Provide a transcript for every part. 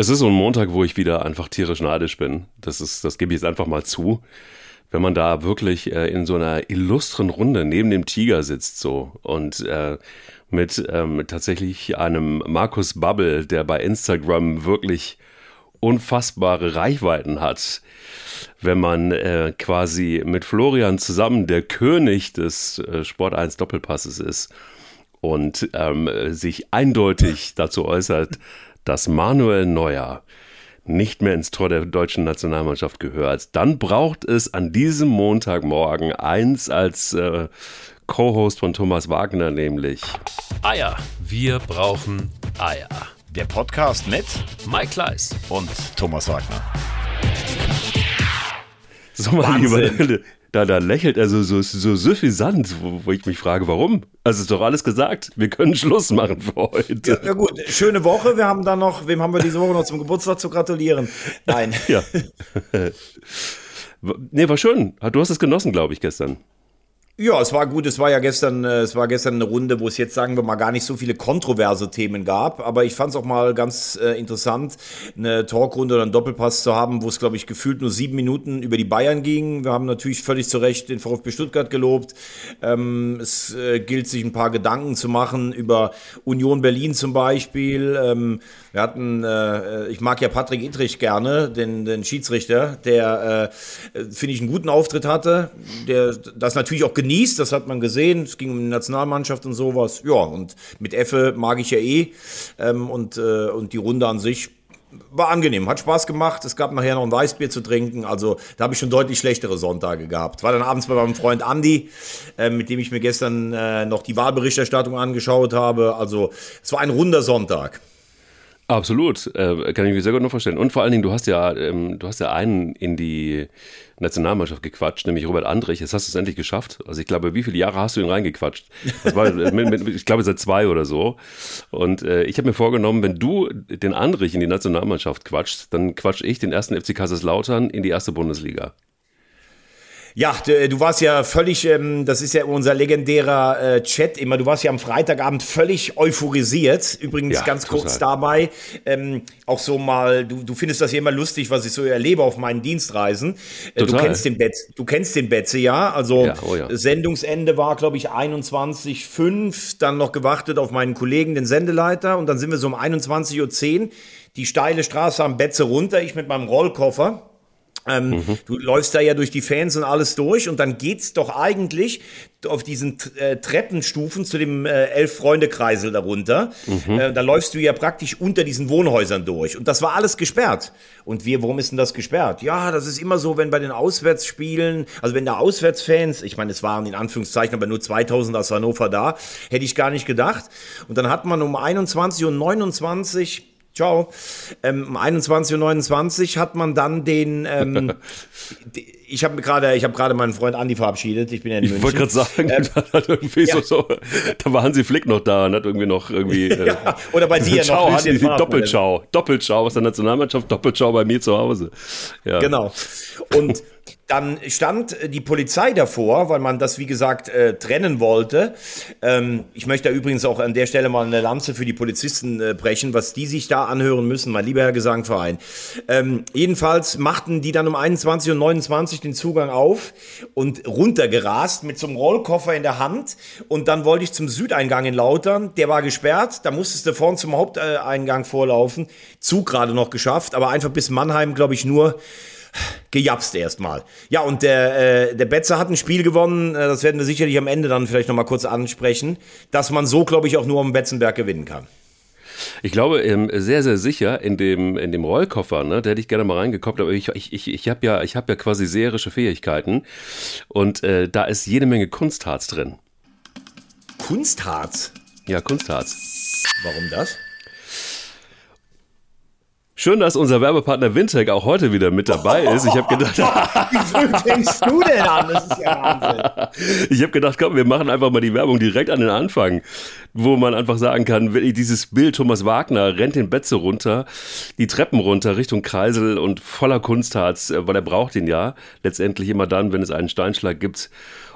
Es ist so ein Montag, wo ich wieder einfach tierisch neidisch bin. Das ist, das gebe ich jetzt einfach mal zu. Wenn man da wirklich äh, in so einer illustren Runde neben dem Tiger sitzt so und äh, mit ähm, tatsächlich einem Markus Bubble, der bei Instagram wirklich unfassbare Reichweiten hat. Wenn man äh, quasi mit Florian zusammen der König des äh, Sport 1 Doppelpasses ist und ähm, sich eindeutig dazu äußert, dass Manuel Neuer nicht mehr ins Tor der deutschen Nationalmannschaft gehört, dann braucht es an diesem Montagmorgen eins als äh, Co-Host von Thomas Wagner, nämlich Eier. Wir brauchen Eier. Der Podcast mit Mike Kleiss und Thomas Wagner. So, mein Lieber, da, da lächelt er so, so, so suffisant, wo, wo ich mich frage, warum? Also ist doch alles gesagt. Wir können Schluss machen für heute. Ja, ja, gut, schöne Woche. Wir haben dann noch, wem haben wir diese Woche noch zum Geburtstag zu gratulieren? Nein. Ja. nee, war schön. Du hast es genossen, glaube ich, gestern. Ja, es war gut. Es war ja gestern, äh, es war gestern eine Runde, wo es jetzt sagen wir mal gar nicht so viele kontroverse Themen gab. Aber ich fand es auch mal ganz äh, interessant, eine Talkrunde oder einen Doppelpass zu haben, wo es glaube ich gefühlt nur sieben Minuten über die Bayern ging. Wir haben natürlich völlig zu Recht den VfB Stuttgart gelobt. Ähm, es äh, gilt sich ein paar Gedanken zu machen über Union Berlin zum Beispiel. Ähm, wir hatten, äh, ich mag ja Patrick Ittrich gerne, den, den Schiedsrichter, der äh, finde ich einen guten Auftritt hatte, der das natürlich auch genießt, das hat man gesehen. Es ging um die Nationalmannschaft und sowas. Ja, und mit Effe mag ich ja eh. Ähm, und, äh, und die Runde an sich war angenehm, hat Spaß gemacht. Es gab nachher noch ein Weißbier zu trinken. Also da habe ich schon deutlich schlechtere Sonntage gehabt. War dann abends bei meinem Freund Andy, äh, mit dem ich mir gestern äh, noch die Wahlberichterstattung angeschaut habe. Also es war ein runder Sonntag. Absolut, äh, kann ich mir sehr gut noch vorstellen. Und vor allen Dingen, du hast ja, ähm, du hast ja einen in die Nationalmannschaft gequatscht, nämlich Robert Andrich. Jetzt hast du es endlich geschafft. Also ich glaube, wie viele Jahre hast du ihn reingequatscht? Das war, mit, mit, ich glaube, seit zwei oder so. Und äh, ich habe mir vorgenommen, wenn du den Andrich in die Nationalmannschaft quatschst, dann quatsch ich den ersten FC Kaiserslautern in die erste Bundesliga. Ja, du, du, warst ja völlig, ähm, das ist ja unser legendärer äh, Chat immer, du warst ja am Freitagabend völlig euphorisiert. Übrigens ja, ganz total. kurz dabei, ähm, auch so mal, du, du findest das ja immer lustig, was ich so erlebe auf meinen Dienstreisen. Äh, du kennst den Betze, du kennst den Betze, ja? Also ja, oh ja. Sendungsende war, glaube ich, 21.05, dann noch gewartet auf meinen Kollegen, den Sendeleiter, und dann sind wir so um 21.10 Uhr die steile Straße am Betze runter, ich mit meinem Rollkoffer ähm, mhm. Du läufst da ja durch die Fans und alles durch und dann geht's doch eigentlich auf diesen äh, Treppenstufen zu dem äh, Elf-Freunde-Kreisel darunter. Mhm. Äh, da läufst du ja praktisch unter diesen Wohnhäusern durch. Und das war alles gesperrt. Und wir, warum ist denn das gesperrt? Ja, das ist immer so, wenn bei den Auswärtsspielen, also wenn da Auswärtsfans, ich meine, es waren in Anführungszeichen aber nur 2000 aus Hannover da, hätte ich gar nicht gedacht. Und dann hat man um 21 und 29 Ciao. Ähm, um 21.29 Uhr hat man dann den. Ähm, ich habe gerade, ich habe gerade meinen Freund Andi verabschiedet. Ich bin ja in Ich wollte gerade sagen, ähm, da, irgendwie ja. so, so, da war Hansi Flick noch da und hat irgendwie noch irgendwie. Äh, ja, oder bei dir Ciao, noch. Hansi, Doppelschau, Doppelschau aus der Nationalmannschaft, Doppelschau bei mir zu Hause. Ja. Genau. Und dann stand die Polizei davor, weil man das, wie gesagt, äh, trennen wollte. Ähm, ich möchte da übrigens auch an der Stelle mal eine Lanze für die Polizisten äh, brechen, was die sich da anhören müssen, mein lieber Herr Gesangverein. Ähm, jedenfalls machten die dann um 21 und 29 den Zugang auf und runtergerast mit so einem Rollkoffer in der Hand. Und dann wollte ich zum Südeingang in Lautern. Der war gesperrt. Da musstest du vorn zum Haupteingang vorlaufen. Zug gerade noch geschafft, aber einfach bis Mannheim, glaube ich, nur gejapst erstmal. Ja, und der, äh, der Betzer hat ein Spiel gewonnen, äh, das werden wir sicherlich am Ende dann vielleicht nochmal kurz ansprechen, dass man so, glaube ich, auch nur am Betzenberg gewinnen kann. Ich glaube, ähm, sehr, sehr sicher in dem, in dem Rollkoffer, ne, da hätte ich gerne mal reingekommen, aber ich, ich, ich, ich habe ja, hab ja quasi seherische Fähigkeiten und äh, da ist jede Menge Kunstharz drin. Kunstharz? Ja, Kunstharz. Warum das? Schön, dass unser Werbepartner Wintec auch heute wieder mit dabei ist. Ich habe gedacht, wie früh fängst du denn an? Das ist ja Wahnsinn. Ich habe gedacht, komm, wir machen einfach mal die Werbung direkt an den Anfang, wo man einfach sagen kann, dieses Bild Thomas Wagner rennt den Betze runter, die Treppen runter Richtung Kreisel und voller Kunstharz, äh, weil er braucht ihn ja letztendlich immer dann, wenn es einen Steinschlag gibt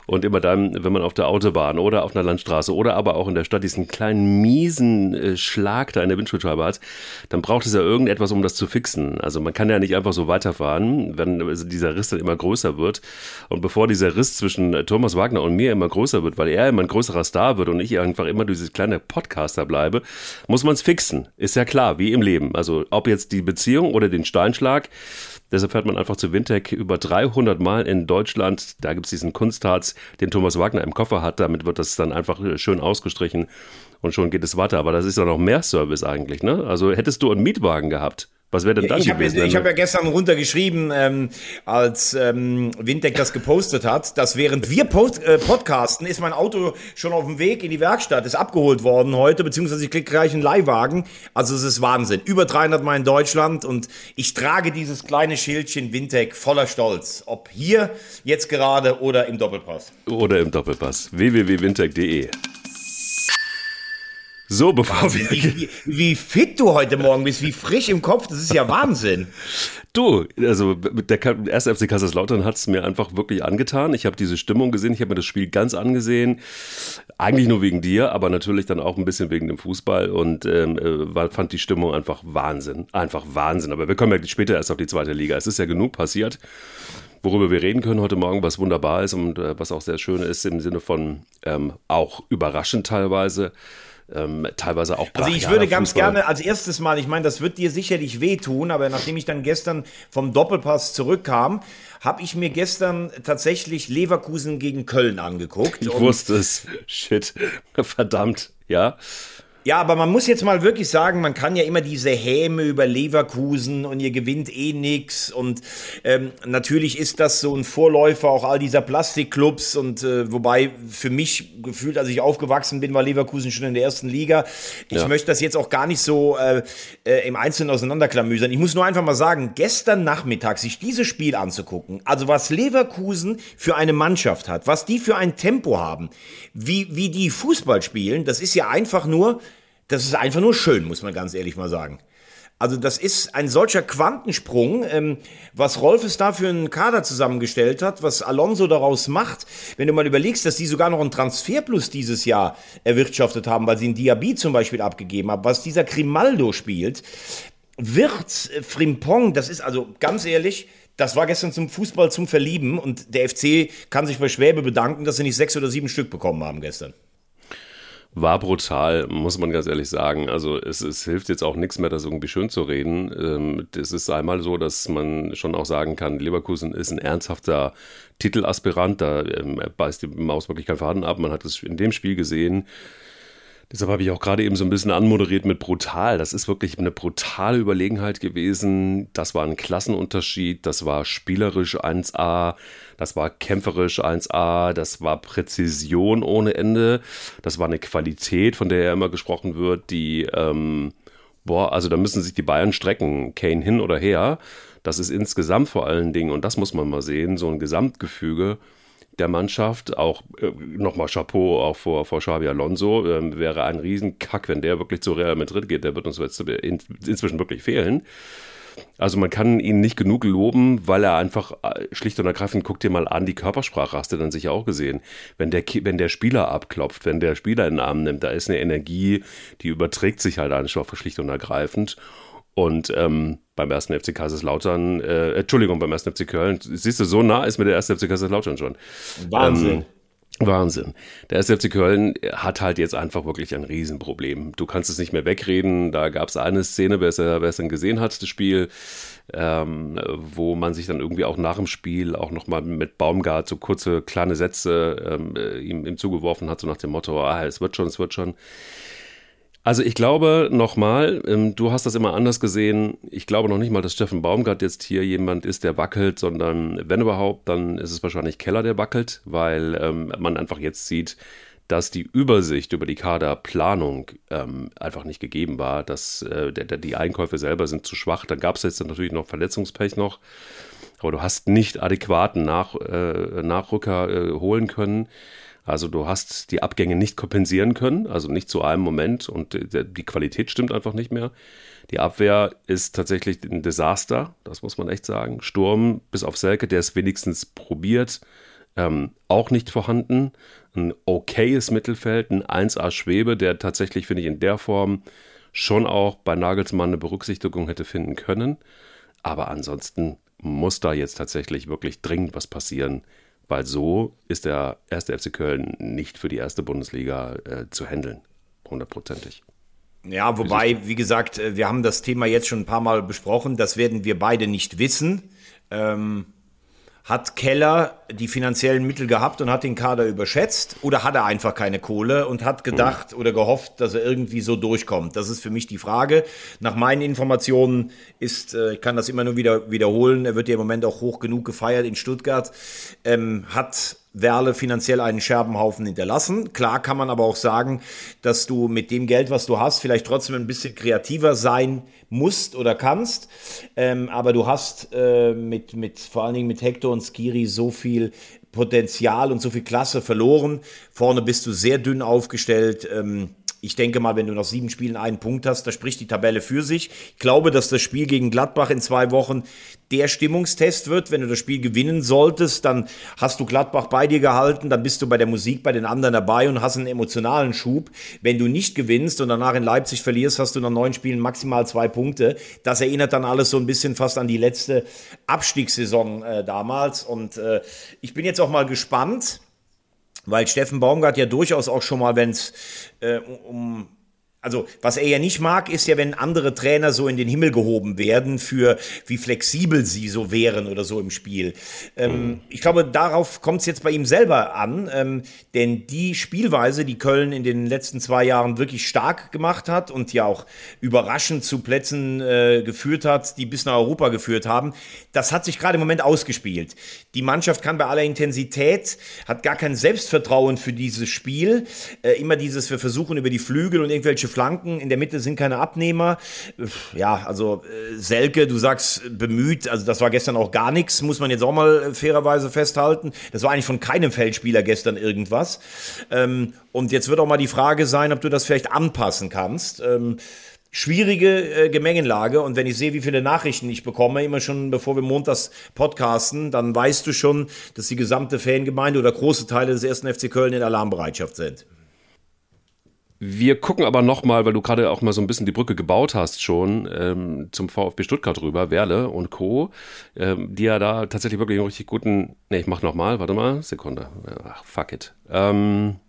Und immer dann, wenn man auf der Autobahn oder auf einer Landstraße oder aber auch in der Stadt diesen kleinen miesen äh, Schlag da in der Windschutzscheibe hat, dann braucht es ja irgendetwas, um das zu fixen. Also man kann ja nicht einfach so weiterfahren, wenn also dieser Riss dann immer größer wird. Und bevor dieser Riss zwischen äh, Thomas Wagner und mir immer größer wird, weil er immer ein größerer Star wird und ich einfach immer dieses kleine Podcaster bleibe, muss man es fixen. Ist ja klar, wie im Leben. Also ob jetzt die Beziehung oder den Steinschlag, Deshalb fährt man einfach zu Wintec über 300 Mal in Deutschland. Da gibt es diesen Kunstharz, den Thomas Wagner im Koffer hat. Damit wird das dann einfach äh, schön ausgestrichen und schon geht es weiter. Aber das ist ja noch mehr Service eigentlich. Ne? Also hättest du einen Mietwagen gehabt, was wäre denn dann ich gewesen? Hab, ich habe ja gestern runtergeschrieben, ähm, als ähm, Windek das gepostet hat, dass während wir post, äh, podcasten, ist mein Auto schon auf dem Weg in die Werkstatt, ist abgeholt worden heute, beziehungsweise ich kriege gleich einen Leihwagen. Also es ist Wahnsinn. Über 300 Mal in Deutschland und ich trage dieses kleine Schildchen Windek voller Stolz. Ob hier jetzt gerade oder im Doppelpass. Oder im Doppelpass. www.windtech.de so, bevor wir. Wie, wie, fit du heute Morgen bist, wie frisch im Kopf, das ist ja Wahnsinn. Du, also der erste FC Kaiserslautern hat es mir einfach wirklich angetan. Ich habe diese Stimmung gesehen, ich habe mir das Spiel ganz angesehen. Eigentlich nur wegen dir, aber natürlich dann auch ein bisschen wegen dem Fußball und ähm, äh, fand die Stimmung einfach Wahnsinn. Einfach Wahnsinn. Aber wir kommen ja später erst auf die zweite Liga. Es ist ja genug passiert worüber wir reden können heute Morgen, was wunderbar ist und äh, was auch sehr schön ist im Sinne von ähm, auch überraschend teilweise ähm, teilweise auch Also ich würde ganz Fußball. gerne als erstes Mal, ich meine, das wird dir sicherlich wehtun, aber nachdem ich dann gestern vom Doppelpass zurückkam, habe ich mir gestern tatsächlich Leverkusen gegen Köln angeguckt. Ich wusste es. Shit. Verdammt. Ja. Ja, aber man muss jetzt mal wirklich sagen, man kann ja immer diese Häme über Leverkusen und ihr gewinnt eh nix und ähm, natürlich ist das so ein Vorläufer auch all dieser Plastikclubs und äh, wobei für mich gefühlt, als ich aufgewachsen bin, war Leverkusen schon in der ersten Liga. Ich ja. möchte das jetzt auch gar nicht so äh, äh, im Einzelnen auseinanderklamüsern. Ich muss nur einfach mal sagen, gestern Nachmittag sich dieses Spiel anzugucken, also was Leverkusen für eine Mannschaft hat, was die für ein Tempo haben, wie, wie die Fußball spielen, das ist ja einfach nur das ist einfach nur schön, muss man ganz ehrlich mal sagen. Also das ist ein solcher Quantensprung, ähm, was Rolfes da für einen Kader zusammengestellt hat, was Alonso daraus macht. Wenn du mal überlegst, dass die sogar noch einen Transferplus dieses Jahr erwirtschaftet haben, weil sie einen Diaby zum Beispiel abgegeben haben, was dieser Grimaldo spielt, äh, Frimpong, das ist also ganz ehrlich, das war gestern zum Fußball zum Verlieben und der FC kann sich bei Schwäbe bedanken, dass sie nicht sechs oder sieben Stück bekommen haben gestern war brutal, muss man ganz ehrlich sagen. Also es, es hilft jetzt auch nichts mehr, das irgendwie schön zu reden. Ähm, es ist einmal so, dass man schon auch sagen kann, Leverkusen ist ein ernsthafter Titelaspirant. Da ähm, beißt die Maus wirklich kein Faden ab. Man hat es in dem Spiel gesehen. Deshalb habe ich auch gerade eben so ein bisschen anmoderiert mit brutal. Das ist wirklich eine brutale Überlegenheit gewesen. Das war ein Klassenunterschied. Das war spielerisch 1A. Das war kämpferisch 1A. Das war Präzision ohne Ende. Das war eine Qualität, von der ja immer gesprochen wird, die, ähm, boah, also da müssen sich die Bayern strecken. Kane hin oder her. Das ist insgesamt vor allen Dingen, und das muss man mal sehen, so ein Gesamtgefüge der Mannschaft. Auch äh, nochmal Chapeau auch vor, vor Xavi Alonso. Ähm, wäre ein Riesenkack, wenn der wirklich zu Real Madrid geht. Der wird uns jetzt in, inzwischen wirklich fehlen. Also man kann ihn nicht genug loben, weil er einfach äh, schlicht und ergreifend, guck dir mal an, die Körpersprache hast du dann sicher auch gesehen. Wenn der, wenn der Spieler abklopft, wenn der Spieler in den Arm nimmt, da ist eine Energie, die überträgt sich halt einfach schlicht und ergreifend. Und ähm, beim ersten FC Kaiserslautern, äh, Entschuldigung, beim ersten FC Köln, siehst du, so nah ist mir der erste FC Kaiserslautern schon. Wahnsinn. Ähm, Wahnsinn. Der erste FC Köln hat halt jetzt einfach wirklich ein Riesenproblem. Du kannst es nicht mehr wegreden. Da gab es eine Szene, wer es, wer es dann gesehen hat, das Spiel, ähm, wo man sich dann irgendwie auch nach dem Spiel auch nochmal mit Baumgart so kurze kleine Sätze ähm, äh, ihm, ihm zugeworfen hat, so nach dem Motto, ah, es wird schon, es wird schon. Also ich glaube nochmal, ähm, du hast das immer anders gesehen. Ich glaube noch nicht mal, dass Steffen Baumgart jetzt hier jemand ist, der wackelt, sondern wenn überhaupt, dann ist es wahrscheinlich Keller, der wackelt, weil ähm, man einfach jetzt sieht, dass die Übersicht über die Kaderplanung ähm, einfach nicht gegeben war. Dass, äh, der, der, die Einkäufe selber sind zu schwach. Dann gab es jetzt natürlich noch Verletzungspech noch. Aber du hast nicht adäquaten Nach, äh, Nachrücker äh, holen können. Also du hast die Abgänge nicht kompensieren können, also nicht zu einem Moment und die Qualität stimmt einfach nicht mehr. Die Abwehr ist tatsächlich ein Desaster, das muss man echt sagen. Sturm bis auf Selke, der es wenigstens probiert, ähm, auch nicht vorhanden. Ein okayes Mittelfeld, ein 1A Schwebe, der tatsächlich, finde ich, in der Form schon auch bei Nagelsmann eine Berücksichtigung hätte finden können. Aber ansonsten muss da jetzt tatsächlich wirklich dringend was passieren, weil so ist der erste FC Köln nicht für die erste Bundesliga äh, zu handeln. Hundertprozentig. Ja, wobei, wie gesagt, äh, wir haben das Thema jetzt schon ein paar Mal besprochen. Das werden wir beide nicht wissen. Ähm, hat Keller die finanziellen Mittel gehabt und hat den Kader überschätzt oder hat er einfach keine Kohle und hat gedacht oder gehofft, dass er irgendwie so durchkommt? Das ist für mich die Frage. Nach meinen Informationen ist, äh, ich kann das immer nur wieder wiederholen, er wird ja im Moment auch hoch genug gefeiert in Stuttgart, ähm, hat Werle finanziell einen Scherbenhaufen hinterlassen. Klar kann man aber auch sagen, dass du mit dem Geld, was du hast, vielleicht trotzdem ein bisschen kreativer sein musst oder kannst. Ähm, aber du hast äh, mit, mit, vor allen Dingen mit Hector und Skiri so viel Potenzial und so viel Klasse verloren. Vorne bist du sehr dünn aufgestellt. Ähm, ich denke mal, wenn du nach sieben Spielen einen Punkt hast, da spricht die Tabelle für sich. Ich glaube, dass das Spiel gegen Gladbach in zwei Wochen der Stimmungstest wird. Wenn du das Spiel gewinnen solltest, dann hast du Gladbach bei dir gehalten, dann bist du bei der Musik bei den anderen dabei und hast einen emotionalen Schub. Wenn du nicht gewinnst und danach in Leipzig verlierst, hast du nach neun Spielen maximal zwei Punkte. Das erinnert dann alles so ein bisschen fast an die letzte Abstiegssaison äh, damals. Und äh, ich bin jetzt auch mal gespannt weil Steffen Baumgart ja durchaus auch schon mal, wenn es äh, um also, was er ja nicht mag, ist ja, wenn andere Trainer so in den Himmel gehoben werden für wie flexibel sie so wären oder so im Spiel. Ähm, mhm. Ich glaube, darauf kommt es jetzt bei ihm selber an, ähm, denn die Spielweise, die Köln in den letzten zwei Jahren wirklich stark gemacht hat und ja auch überraschend zu Plätzen äh, geführt hat, die bis nach Europa geführt haben, das hat sich gerade im Moment ausgespielt. Die Mannschaft kann bei aller Intensität, hat gar kein Selbstvertrauen für dieses Spiel. Äh, immer dieses, wir versuchen über die Flügel und irgendwelche Flanken, in der Mitte sind keine Abnehmer. Ja, also äh, Selke, du sagst bemüht, also das war gestern auch gar nichts, muss man jetzt auch mal äh, fairerweise festhalten. Das war eigentlich von keinem Feldspieler gestern irgendwas. Ähm, und jetzt wird auch mal die Frage sein, ob du das vielleicht anpassen kannst. Ähm, schwierige äh, Gemengenlage. Und wenn ich sehe, wie viele Nachrichten ich bekomme, immer schon bevor wir montags podcasten, dann weißt du schon, dass die gesamte Fangemeinde oder große Teile des ersten FC Köln in Alarmbereitschaft sind. Wir gucken aber nochmal, weil du gerade auch mal so ein bisschen die Brücke gebaut hast schon, ähm, zum VfB Stuttgart rüber, Werle und Co., ähm, die ja da tatsächlich wirklich einen richtig guten, ne, ich mach nochmal, warte mal, Sekunde, ach, fuck it. Ähm,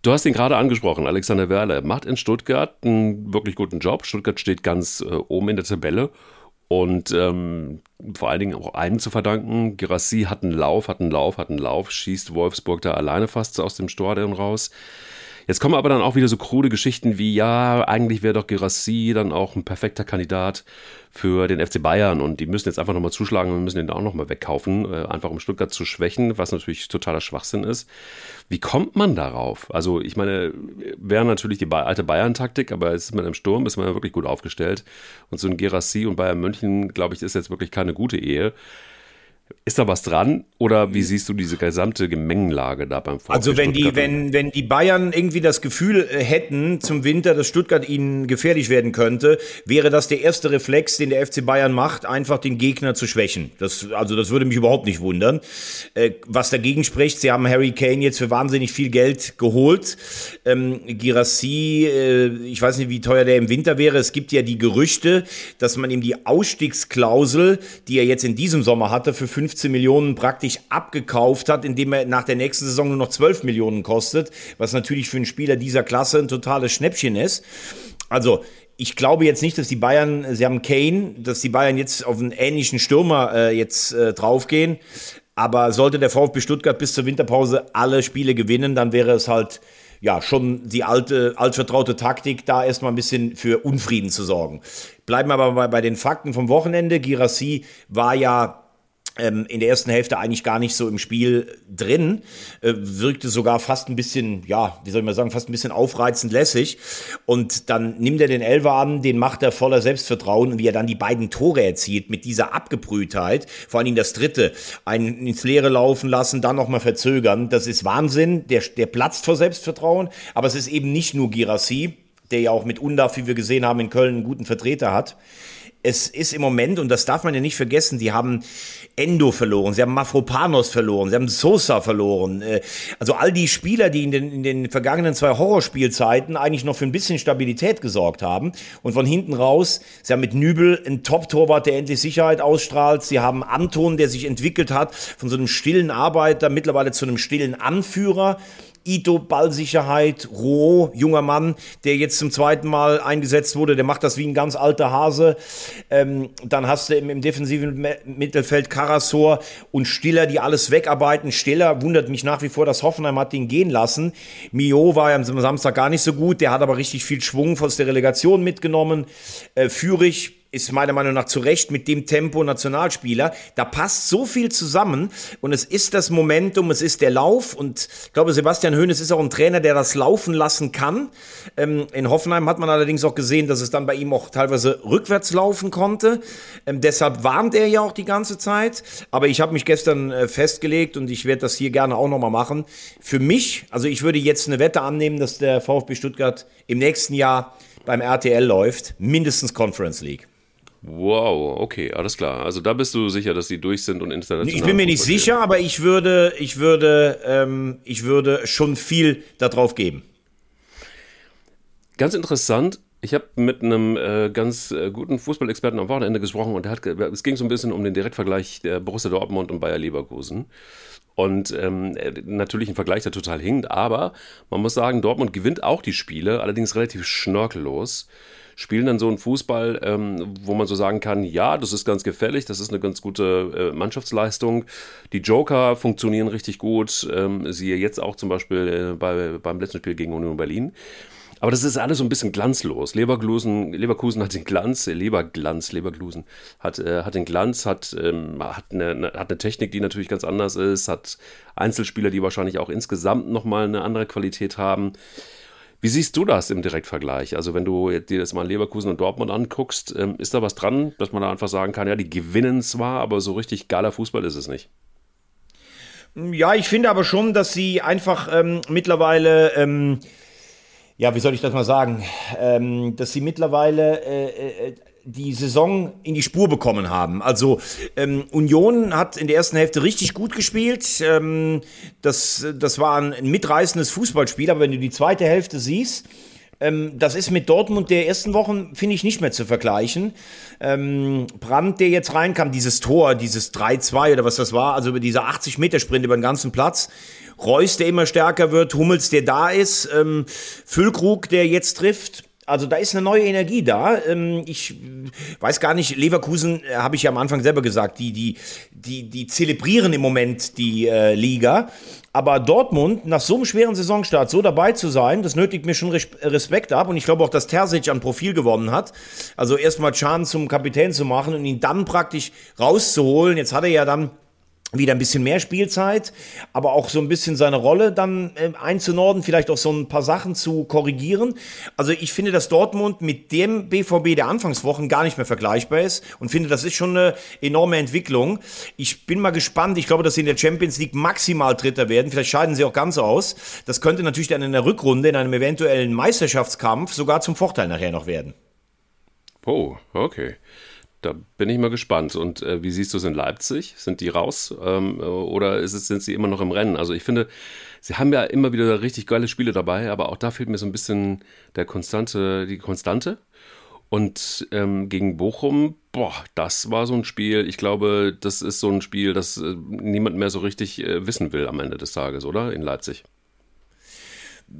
du hast ihn gerade angesprochen, Alexander Werle, macht in Stuttgart einen wirklich guten Job. Stuttgart steht ganz äh, oben in der Tabelle und ähm, vor allen Dingen auch einem zu verdanken. Girassi hat einen Lauf, hat einen Lauf, hat einen Lauf, schießt Wolfsburg da alleine fast aus dem Stadion raus. Jetzt kommen aber dann auch wieder so krude Geschichten wie, ja, eigentlich wäre doch Girassi dann auch ein perfekter Kandidat für den FC Bayern und die müssen jetzt einfach nochmal zuschlagen und müssen den auch nochmal wegkaufen, äh, einfach um Stuttgart zu schwächen, was natürlich totaler Schwachsinn ist. Wie kommt man darauf? Also ich meine, wäre natürlich die alte Bayern-Taktik, aber jetzt ist man im Sturm, ist man ja wirklich gut aufgestellt und so ein Girassi und Bayern München, glaube ich, ist jetzt wirklich keine gute Ehe. Ist da was dran oder wie siehst du diese gesamte Gemengenlage da beim VfB Also wenn die, wenn, wenn die Bayern irgendwie das Gefühl äh, hätten zum Winter, dass Stuttgart ihnen gefährlich werden könnte, wäre das der erste Reflex, den der FC Bayern macht, einfach den Gegner zu schwächen. Das, also das würde mich überhaupt nicht wundern. Äh, was dagegen spricht, sie haben Harry Kane jetzt für wahnsinnig viel Geld geholt. Ähm, Girassi, äh, ich weiß nicht, wie teuer der im Winter wäre. Es gibt ja die Gerüchte, dass man ihm die Ausstiegsklausel, die er jetzt in diesem Sommer hatte, für 15 Millionen praktisch abgekauft hat, indem er nach der nächsten Saison nur noch 12 Millionen kostet, was natürlich für einen Spieler dieser Klasse ein totales Schnäppchen ist. Also, ich glaube jetzt nicht, dass die Bayern, sie haben Kane, dass die Bayern jetzt auf einen ähnlichen Stürmer äh, jetzt äh, draufgehen. Aber sollte der VfB Stuttgart bis zur Winterpause alle Spiele gewinnen, dann wäre es halt ja schon die alte, altvertraute Taktik, da erstmal ein bisschen für Unfrieden zu sorgen. Bleiben aber bei, bei den Fakten vom Wochenende. Girassi war ja in der ersten Hälfte eigentlich gar nicht so im Spiel drin, äh, wirkte sogar fast ein bisschen, ja, wie soll ich mal sagen, fast ein bisschen aufreizend lässig. Und dann nimmt er den Elfer an, den macht er voller Selbstvertrauen und wie er dann die beiden Tore erzielt mit dieser Abgebrühtheit, vor Dingen das dritte, einen ins Leere laufen lassen, dann nochmal verzögern, das ist Wahnsinn, der, der platzt vor Selbstvertrauen, aber es ist eben nicht nur Girassi, der ja auch mit Undaf, wie wir gesehen haben, in Köln einen guten Vertreter hat. Es ist im Moment, und das darf man ja nicht vergessen, die haben Endo verloren, sie haben Mafropanos verloren, sie haben Sosa verloren. Äh, also all die Spieler, die in den, in den vergangenen zwei Horrorspielzeiten eigentlich noch für ein bisschen Stabilität gesorgt haben. Und von hinten raus, sie haben mit Nübel einen Top-Torwart, der endlich Sicherheit ausstrahlt. Sie haben Anton, der sich entwickelt hat, von so einem stillen Arbeiter mittlerweile zu einem stillen Anführer. Ito Ballsicherheit, Roh, junger Mann, der jetzt zum zweiten Mal eingesetzt wurde, der macht das wie ein ganz alter Hase. Ähm, dann hast du im, im defensiven Mittelfeld Karasor und Stiller, die alles wegarbeiten. Stiller wundert mich nach wie vor, dass Hoffenheim hat ihn gehen lassen. Mio war ja am Samstag gar nicht so gut, der hat aber richtig viel Schwung aus der Relegation mitgenommen. Äh, Fürich ist meiner Meinung nach zu Recht mit dem Tempo Nationalspieler. Da passt so viel zusammen und es ist das Momentum, es ist der Lauf und ich glaube, Sebastian Hoeneß ist auch ein Trainer, der das laufen lassen kann. Ähm, in Hoffenheim hat man allerdings auch gesehen, dass es dann bei ihm auch teilweise rückwärts laufen konnte. Ähm, deshalb warnt er ja auch die ganze Zeit. Aber ich habe mich gestern äh, festgelegt und ich werde das hier gerne auch nochmal machen. Für mich, also ich würde jetzt eine Wette annehmen, dass der VfB Stuttgart im nächsten Jahr beim RTL läuft, mindestens Conference League. Wow, okay, alles klar. Also da bist du sicher, dass die durch sind und international. Ich bin mir nicht sicher, aber ich würde, ich würde, ähm, ich würde schon viel darauf geben. Ganz interessant. Ich habe mit einem äh, ganz äh, guten Fußballexperten am Wochenende gesprochen und hat, es ging so ein bisschen um den Direktvergleich der Borussia Dortmund und Bayer Leverkusen. Und ähm, natürlich ein Vergleich, der total hinkt, aber man muss sagen, Dortmund gewinnt auch die Spiele, allerdings relativ schnörkellos spielen dann so einen Fußball, ähm, wo man so sagen kann, ja, das ist ganz gefällig, das ist eine ganz gute äh, Mannschaftsleistung. Die Joker funktionieren richtig gut, ähm, siehe jetzt auch zum Beispiel äh, bei, beim letzten Spiel gegen Union Berlin. Aber das ist alles so ein bisschen glanzlos. Leverkusen, Leverkusen hat den Glanz, Leberglanz, Leverkusen hat, äh, hat den Glanz, hat, ähm, hat, eine, hat eine Technik, die natürlich ganz anders ist, hat Einzelspieler, die wahrscheinlich auch insgesamt nochmal eine andere Qualität haben. Wie siehst du das im Direktvergleich? Also wenn du dir das mal Leverkusen und Dortmund anguckst, ähm, ist da was dran, dass man da einfach sagen kann, ja, die gewinnen zwar, aber so richtig geiler Fußball ist es nicht? Ja, ich finde aber schon, dass sie einfach ähm, mittlerweile, ähm, ja, wie soll ich das mal sagen, ähm, dass sie mittlerweile äh, äh, die Saison in die Spur bekommen haben. Also ähm, Union hat in der ersten Hälfte richtig gut gespielt. Ähm, das, das war ein, mitreißendes Fußballspiel, aber wenn du die zweite Hälfte siehst, ähm, das ist mit Dortmund der ersten Wochen, finde ich, nicht mehr zu vergleichen. Ähm, Brandt, der jetzt reinkam, dieses Tor, dieses 3-2 oder was das war, also über dieser 80-Meter-Sprint über den ganzen Platz. Reus, der immer stärker wird, Hummels, der da ist, ähm, Füllkrug, der jetzt trifft. Also da ist eine neue Energie da. Ähm, ich weiß gar nicht, Leverkusen, äh, habe ich ja am Anfang selber gesagt, die, die, die, die zelebrieren im Moment die äh, Liga. Aber Dortmund, nach so einem schweren Saisonstart so dabei zu sein, das nötigt mir schon Respekt ab. Und ich glaube auch, dass Terzic an Profil gewonnen hat. Also erstmal Can zum Kapitän zu machen und ihn dann praktisch rauszuholen. Jetzt hat er ja dann wieder ein bisschen mehr Spielzeit, aber auch so ein bisschen seine Rolle dann äh, einzunorden, vielleicht auch so ein paar Sachen zu korrigieren. Also ich finde, dass Dortmund mit dem BVB der Anfangswochen gar nicht mehr vergleichbar ist und finde, das ist schon eine enorme Entwicklung. Ich bin mal gespannt. Ich glaube, dass sie in der Champions League maximal Dritter werden. Vielleicht scheiden sie auch ganz aus. Das könnte natürlich dann in der Rückrunde, in einem eventuellen Meisterschaftskampf sogar zum Vorteil nachher noch werden. Oh, okay. Da bin ich mal gespannt. Und äh, wie siehst du es in Leipzig? Sind die raus ähm, oder es, sind sie immer noch im Rennen? Also ich finde, sie haben ja immer wieder richtig geile Spiele dabei, aber auch da fehlt mir so ein bisschen der konstante, die Konstante. Und ähm, gegen Bochum, boah, das war so ein Spiel. Ich glaube, das ist so ein Spiel, das äh, niemand mehr so richtig äh, wissen will am Ende des Tages, oder? In Leipzig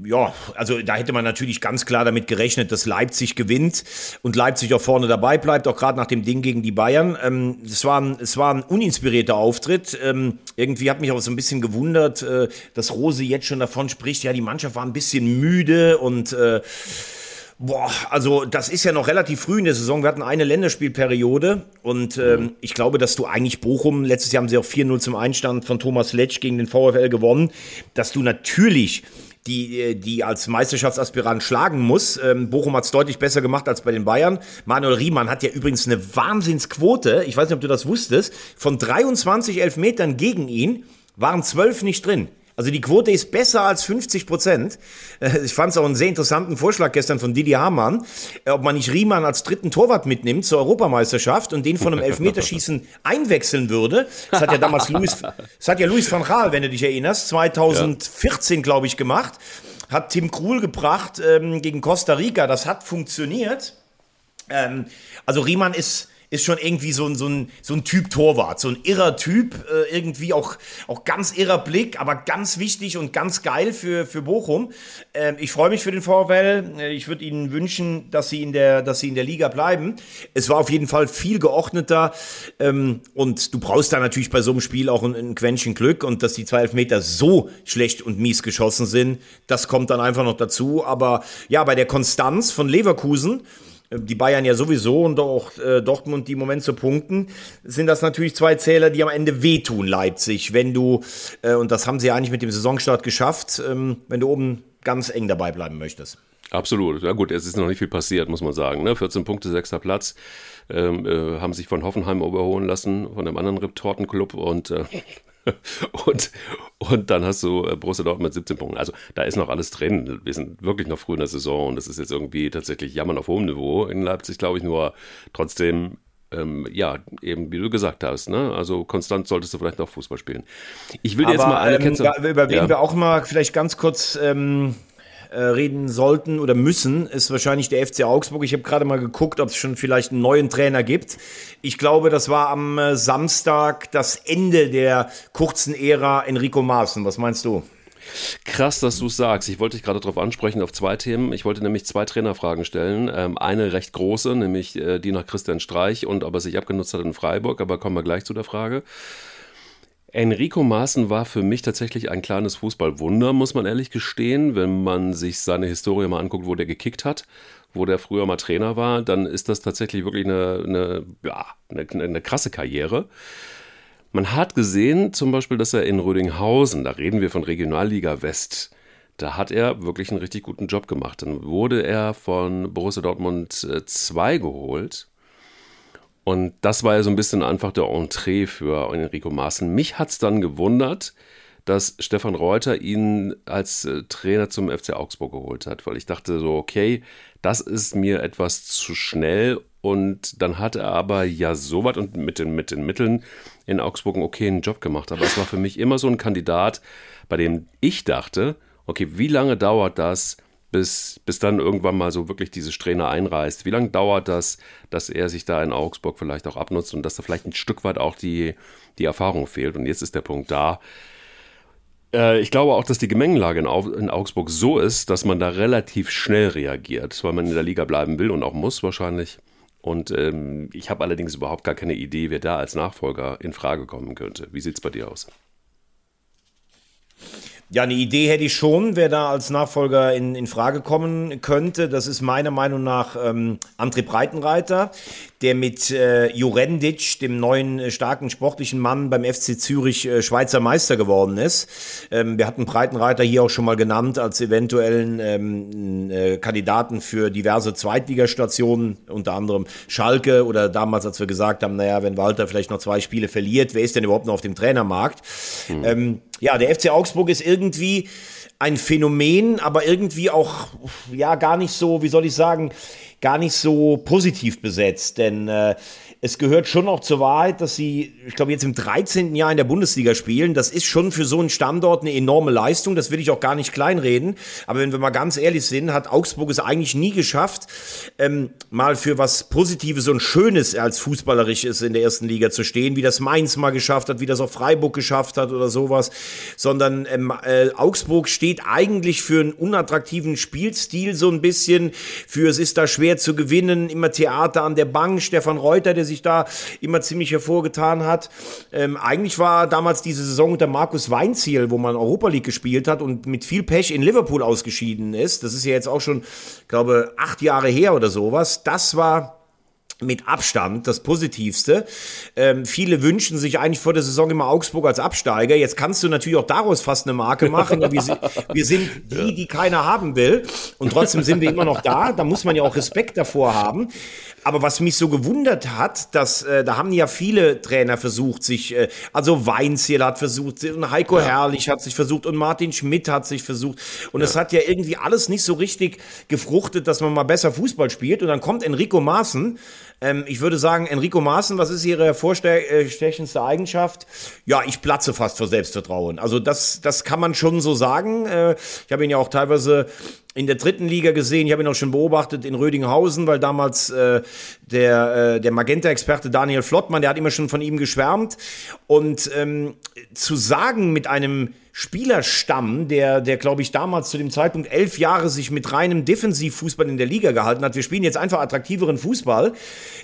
ja, also da hätte man natürlich ganz klar damit gerechnet, dass Leipzig gewinnt und Leipzig auch vorne dabei bleibt, auch gerade nach dem Ding gegen die Bayern. Ähm, es, war ein, es war ein uninspirierter Auftritt. Ähm, irgendwie hat mich auch so ein bisschen gewundert, äh, dass Rose jetzt schon davon spricht, ja, die Mannschaft war ein bisschen müde und äh, Boah, also das ist ja noch relativ früh in der Saison. Wir hatten eine Länderspielperiode und ähm, ich glaube, dass du eigentlich Bochum, letztes Jahr haben sie auch 4-0 zum Einstand von Thomas Letsch gegen den VfL gewonnen, dass du natürlich die, äh, die als Meisterschaftsaspirant schlagen muss. Ähm, Bochum hat es deutlich besser gemacht als bei den Bayern. Manuel Riemann hat ja übrigens eine Wahnsinnsquote, ich weiß nicht, ob du das wusstest, von 23 Elfmetern gegen ihn waren 12 nicht drin. Also die Quote ist besser als 50 Prozent. Äh, ich fand es auch einen sehr interessanten Vorschlag gestern von Didi Hamann, äh, ob man nicht Riemann als dritten Torwart mitnimmt zur Europameisterschaft und den von einem Elfmeterschießen einwechseln würde. Das hat ja damals Luis, das hat ja Luis van Gaal, wenn du dich erinnerst, 2014, ja. glaube ich, gemacht. Hat Tim Krul gebracht ähm, gegen Costa Rica. Das hat funktioniert. Ähm, also Riemann ist ist schon irgendwie so ein, so ein, so ein Typ Torwart, so ein irrer Typ, äh, irgendwie auch, auch ganz irrer Blick, aber ganz wichtig und ganz geil für, für Bochum. Ähm, ich freue mich für den VfL. Äh, ich würde Ihnen wünschen, dass Sie, in der, dass Sie in der Liga bleiben. Es war auf jeden Fall viel geordneter ähm, und du brauchst da natürlich bei so einem Spiel auch ein, ein Quäntchen Glück und dass die zwei Elfmeter so schlecht und mies geschossen sind, das kommt dann einfach noch dazu. Aber ja, bei der Konstanz von Leverkusen, die Bayern ja sowieso und auch äh, Dortmund, die im Moment zu punkten, sind das natürlich zwei Zähler, die am Ende wehtun, Leipzig. Wenn du, äh, und das haben sie ja eigentlich mit dem Saisonstart geschafft, ähm, wenn du oben ganz eng dabei bleiben möchtest. Absolut. Ja gut, es ist noch nicht viel passiert, muss man sagen. Ne? 14 Punkte, sechster Platz. Ähm, äh, haben sich von Hoffenheim überholen lassen, von einem anderen Retortenclub und äh, und, und dann hast du äh, Borussia Dortmund mit 17 Punkten. Also da ist noch alles drin. Wir sind wirklich noch früh in der Saison und das ist jetzt irgendwie tatsächlich Jammern auf hohem Niveau in Leipzig, glaube ich, nur trotzdem ähm, ja, eben wie du gesagt hast, ne? Also konstant solltest du vielleicht noch Fußball spielen. Ich will dir jetzt mal eine ähm, Kette. Über wen ja. wir auch mal vielleicht ganz kurz ähm, äh, reden sollten oder müssen, ist wahrscheinlich der FC Augsburg. Ich habe gerade mal geguckt, ob es schon vielleicht einen neuen Trainer gibt. Ich glaube, das war am äh, Samstag das Ende der kurzen Ära Enrico Maaßen. Was meinst du? Krass, dass du es sagst. Ich wollte dich gerade darauf ansprechen, auf zwei Themen. Ich wollte nämlich zwei Trainerfragen stellen. Ähm, eine recht große, nämlich äh, die nach Christian Streich und ob er sich abgenutzt hat in Freiburg, aber kommen wir gleich zu der Frage. Enrico Maaßen war für mich tatsächlich ein kleines Fußballwunder, muss man ehrlich gestehen. Wenn man sich seine Historie mal anguckt, wo der gekickt hat, wo der früher mal Trainer war, dann ist das tatsächlich wirklich eine, eine, ja, eine, eine krasse Karriere. Man hat gesehen zum Beispiel, dass er in Rödinghausen, da reden wir von Regionalliga West, da hat er wirklich einen richtig guten Job gemacht. Dann wurde er von Borussia Dortmund 2 äh, geholt und das war ja so ein bisschen einfach der Entree für Enrico Maaßen. Mich hat es dann gewundert, dass Stefan Reuter ihn als äh, Trainer zum FC Augsburg geholt hat, weil ich dachte so, okay, das ist mir etwas zu schnell. Und dann hat er aber ja so weit und mit den, mit den Mitteln in Augsburg einen okayen Job gemacht. Aber es war für mich immer so ein Kandidat, bei dem ich dachte, okay, wie lange dauert das, bis, bis dann irgendwann mal so wirklich diese Strähne einreißt. Wie lange dauert das, dass er sich da in Augsburg vielleicht auch abnutzt und dass da vielleicht ein Stück weit auch die, die Erfahrung fehlt? Und jetzt ist der Punkt da. Äh, ich glaube auch, dass die Gemengelage in, in Augsburg so ist, dass man da relativ schnell reagiert, weil man in der Liga bleiben will und auch muss wahrscheinlich. Und ähm, ich habe allerdings überhaupt gar keine Idee, wer da als Nachfolger in Frage kommen könnte. Wie sieht es bei dir aus? Ja, eine Idee hätte ich schon, wer da als Nachfolger in, in Frage kommen könnte. Das ist meiner Meinung nach ähm, André Breitenreiter, der mit äh, Jurendic, dem neuen äh, starken sportlichen Mann beim FC Zürich, äh, Schweizer Meister geworden ist. Ähm, wir hatten Breitenreiter hier auch schon mal genannt als eventuellen ähm, äh, Kandidaten für diverse Zweitligastationen, unter anderem Schalke oder damals, als wir gesagt haben, naja, wenn Walter vielleicht noch zwei Spiele verliert, wer ist denn überhaupt noch auf dem Trainermarkt? Mhm. Ähm, ja, der FC Augsburg ist irgendwie ein Phänomen, aber irgendwie auch, ja, gar nicht so, wie soll ich sagen, gar nicht so positiv besetzt. Denn äh, es gehört schon auch zur Wahrheit, dass sie, ich glaube, jetzt im 13. Jahr in der Bundesliga spielen. Das ist schon für so einen Standort eine enorme Leistung. Das will ich auch gar nicht kleinreden. Aber wenn wir mal ganz ehrlich sind, hat Augsburg es eigentlich nie geschafft, ähm, mal für was Positives und Schönes als fußballerisches in der ersten Liga zu stehen, wie das Mainz mal geschafft hat, wie das auch Freiburg geschafft hat oder sowas. Sondern ähm, äh, Augsburg steht eigentlich für einen unattraktiven Spielstil so ein bisschen. Für es ist da schwer zu gewinnen, immer Theater an der Bank. Stefan Reuter, der sich da immer ziemlich hervorgetan hat. Ähm, eigentlich war damals diese Saison unter Markus Weinziel, wo man Europa League gespielt hat und mit viel Pech in Liverpool ausgeschieden ist. Das ist ja jetzt auch schon, glaube acht Jahre her oder sowas. Das war mit Abstand das Positivste. Ähm, viele wünschen sich eigentlich vor der Saison immer Augsburg als Absteiger. Jetzt kannst du natürlich auch daraus fast eine Marke machen. wir, wir sind die, die keiner haben will. Und trotzdem sind wir immer noch da. Da muss man ja auch Respekt davor haben. Aber was mich so gewundert hat, dass äh, da haben ja viele Trainer versucht, sich, äh, also Weinziel hat versucht, und Heiko ja. Herrlich hat sich versucht und Martin Schmidt hat sich versucht. Und es ja. hat ja irgendwie alles nicht so richtig gefruchtet, dass man mal besser Fußball spielt. Und dann kommt Enrico Maaßen. Ähm, ich würde sagen, Enrico Maaßen, was ist Ihre hervorstechendste Eigenschaft? Ja, ich platze fast vor Selbstvertrauen. Also das, das kann man schon so sagen. Äh, ich habe ihn ja auch teilweise in der dritten Liga gesehen. Ich habe ihn auch schon beobachtet in Rödinghausen, weil damals äh, der, äh, der Magenta-Experte Daniel Flottmann, der hat immer schon von ihm geschwärmt. Und ähm, zu sagen mit einem Spielerstamm, der, der glaube ich damals zu dem Zeitpunkt elf Jahre sich mit reinem Defensivfußball in der Liga gehalten hat. Wir spielen jetzt einfach attraktiveren Fußball.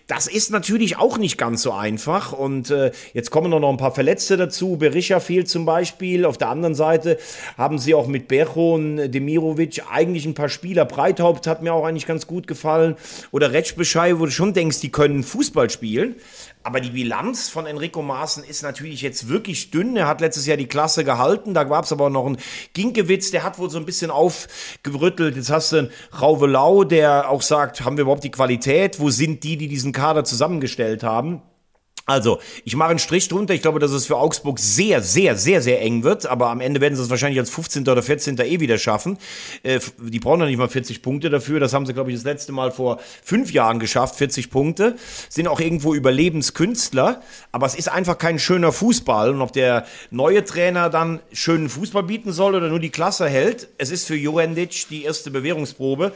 Das ist natürlich auch nicht ganz so einfach. Und äh, jetzt kommen noch ein paar Verletzte dazu. Berisha fehlt zum Beispiel. Auf der anderen Seite haben sie auch mit Berchon, Demirovic eigentlich ein paar Spieler. Breithaupt hat mir auch eigentlich ganz gut gefallen. Oder Retschbeschei, wo du schon denkst, die können Fußball spielen. Aber die Bilanz von Enrico Maaßen ist natürlich jetzt wirklich dünn. Er hat letztes Jahr die Klasse gehalten. Da gab es aber noch einen Ginkewitz, der hat wohl so ein bisschen aufgerüttelt. Jetzt hast du einen Rauvelau, der auch sagt, haben wir überhaupt die Qualität? Wo sind die, die diesen Kader zusammengestellt haben? Also, ich mache einen Strich drunter. Ich glaube, dass es für Augsburg sehr, sehr, sehr, sehr eng wird. Aber am Ende werden sie es wahrscheinlich als 15. oder 14. eh wieder schaffen. Äh, die brauchen noch nicht mal 40 Punkte dafür. Das haben sie, glaube ich, das letzte Mal vor fünf Jahren geschafft. 40 Punkte. Sind auch irgendwo Überlebenskünstler. Aber es ist einfach kein schöner Fußball. Und ob der neue Trainer dann schönen Fußball bieten soll oder nur die Klasse hält, es ist für Jorendic die erste Bewährungsprobe.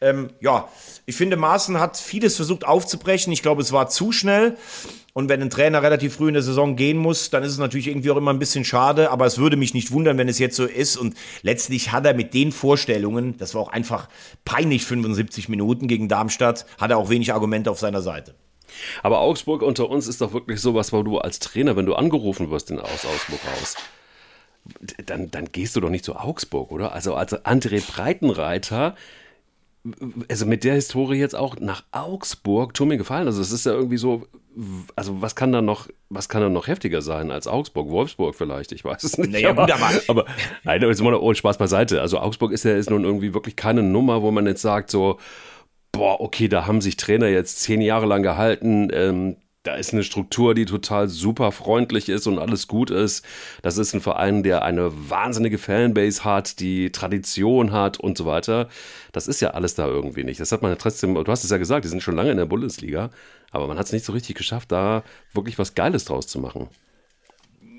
Ähm, ja, ich finde, Maaßen hat vieles versucht aufzubrechen. Ich glaube, es war zu schnell. Und wenn ein Trainer relativ früh in der Saison gehen muss, dann ist es natürlich irgendwie auch immer ein bisschen schade. Aber es würde mich nicht wundern, wenn es jetzt so ist. Und letztlich hat er mit den Vorstellungen, das war auch einfach peinlich 75 Minuten gegen Darmstadt, hat er auch wenig Argumente auf seiner Seite. Aber Augsburg unter uns ist doch wirklich sowas, wo du als Trainer, wenn du angerufen wirst in aus Augsburg raus, dann, dann gehst du doch nicht zu Augsburg, oder? Also als André Breitenreiter also mit der Historie jetzt auch nach Augsburg, tut mir gefallen. Also es ist ja irgendwie so, also was kann da noch, was kann da noch heftiger sein als Augsburg, Wolfsburg vielleicht, ich weiß es nicht. Naja, aber, aber nein, jetzt mal ohne Spaß beiseite. Also Augsburg ist ja ist nun irgendwie wirklich keine Nummer, wo man jetzt sagt so, boah, okay, da haben sich Trainer jetzt zehn Jahre lang gehalten, ähm, da ist eine Struktur, die total super freundlich ist und alles gut ist. Das ist ein Verein, der eine wahnsinnige Fanbase hat, die Tradition hat und so weiter. Das ist ja alles da irgendwie nicht. Das hat man ja trotzdem, du hast es ja gesagt, die sind schon lange in der Bundesliga, aber man hat es nicht so richtig geschafft, da wirklich was Geiles draus zu machen.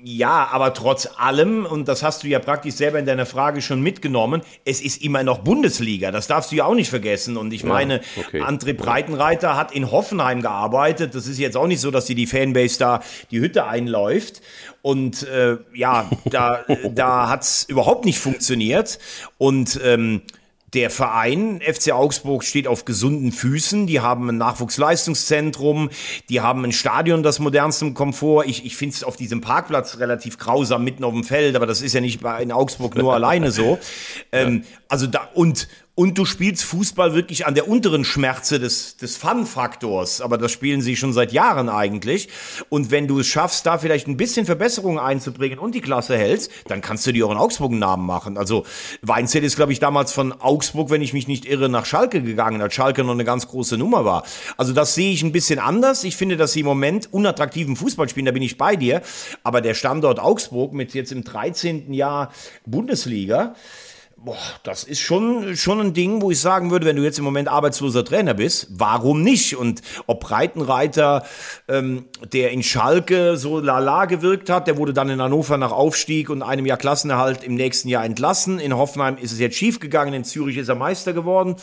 Ja, aber trotz allem, und das hast du ja praktisch selber in deiner Frage schon mitgenommen, es ist immer noch Bundesliga. Das darfst du ja auch nicht vergessen. Und ich ja, meine, okay. André Breitenreiter hat in Hoffenheim gearbeitet. Das ist jetzt auch nicht so, dass dir die Fanbase da die Hütte einläuft. Und äh, ja, da, da hat's überhaupt nicht funktioniert. Und ähm, der Verein FC Augsburg steht auf gesunden Füßen. Die haben ein Nachwuchsleistungszentrum, die haben ein Stadion, das modernste Komfort. Ich, ich finde es auf diesem Parkplatz relativ grausam mitten auf dem Feld, aber das ist ja nicht in Augsburg nur alleine so. Ähm, also da und und du spielst Fußball wirklich an der unteren Schmerze des, des Fun-Faktors. Aber das spielen sie schon seit Jahren eigentlich. Und wenn du es schaffst, da vielleicht ein bisschen Verbesserungen einzubringen und die Klasse hältst, dann kannst du dir auch einen Augsburg-Namen machen. Also Weinzel ist, glaube ich, damals von Augsburg, wenn ich mich nicht irre, nach Schalke gegangen, als Schalke noch eine ganz große Nummer war. Also das sehe ich ein bisschen anders. Ich finde, dass sie im Moment unattraktiven Fußball spielen, da bin ich bei dir. Aber der Standort Augsburg mit jetzt im 13. Jahr Bundesliga, boah, das ist schon, schon ein Ding, wo ich sagen würde, wenn du jetzt im Moment arbeitsloser Trainer bist, warum nicht? Und ob Breitenreiter, ähm, der in Schalke so lala gewirkt hat, der wurde dann in Hannover nach Aufstieg und einem Jahr Klassenerhalt im nächsten Jahr entlassen. In Hoffenheim ist es jetzt schiefgegangen, in Zürich ist er Meister geworden.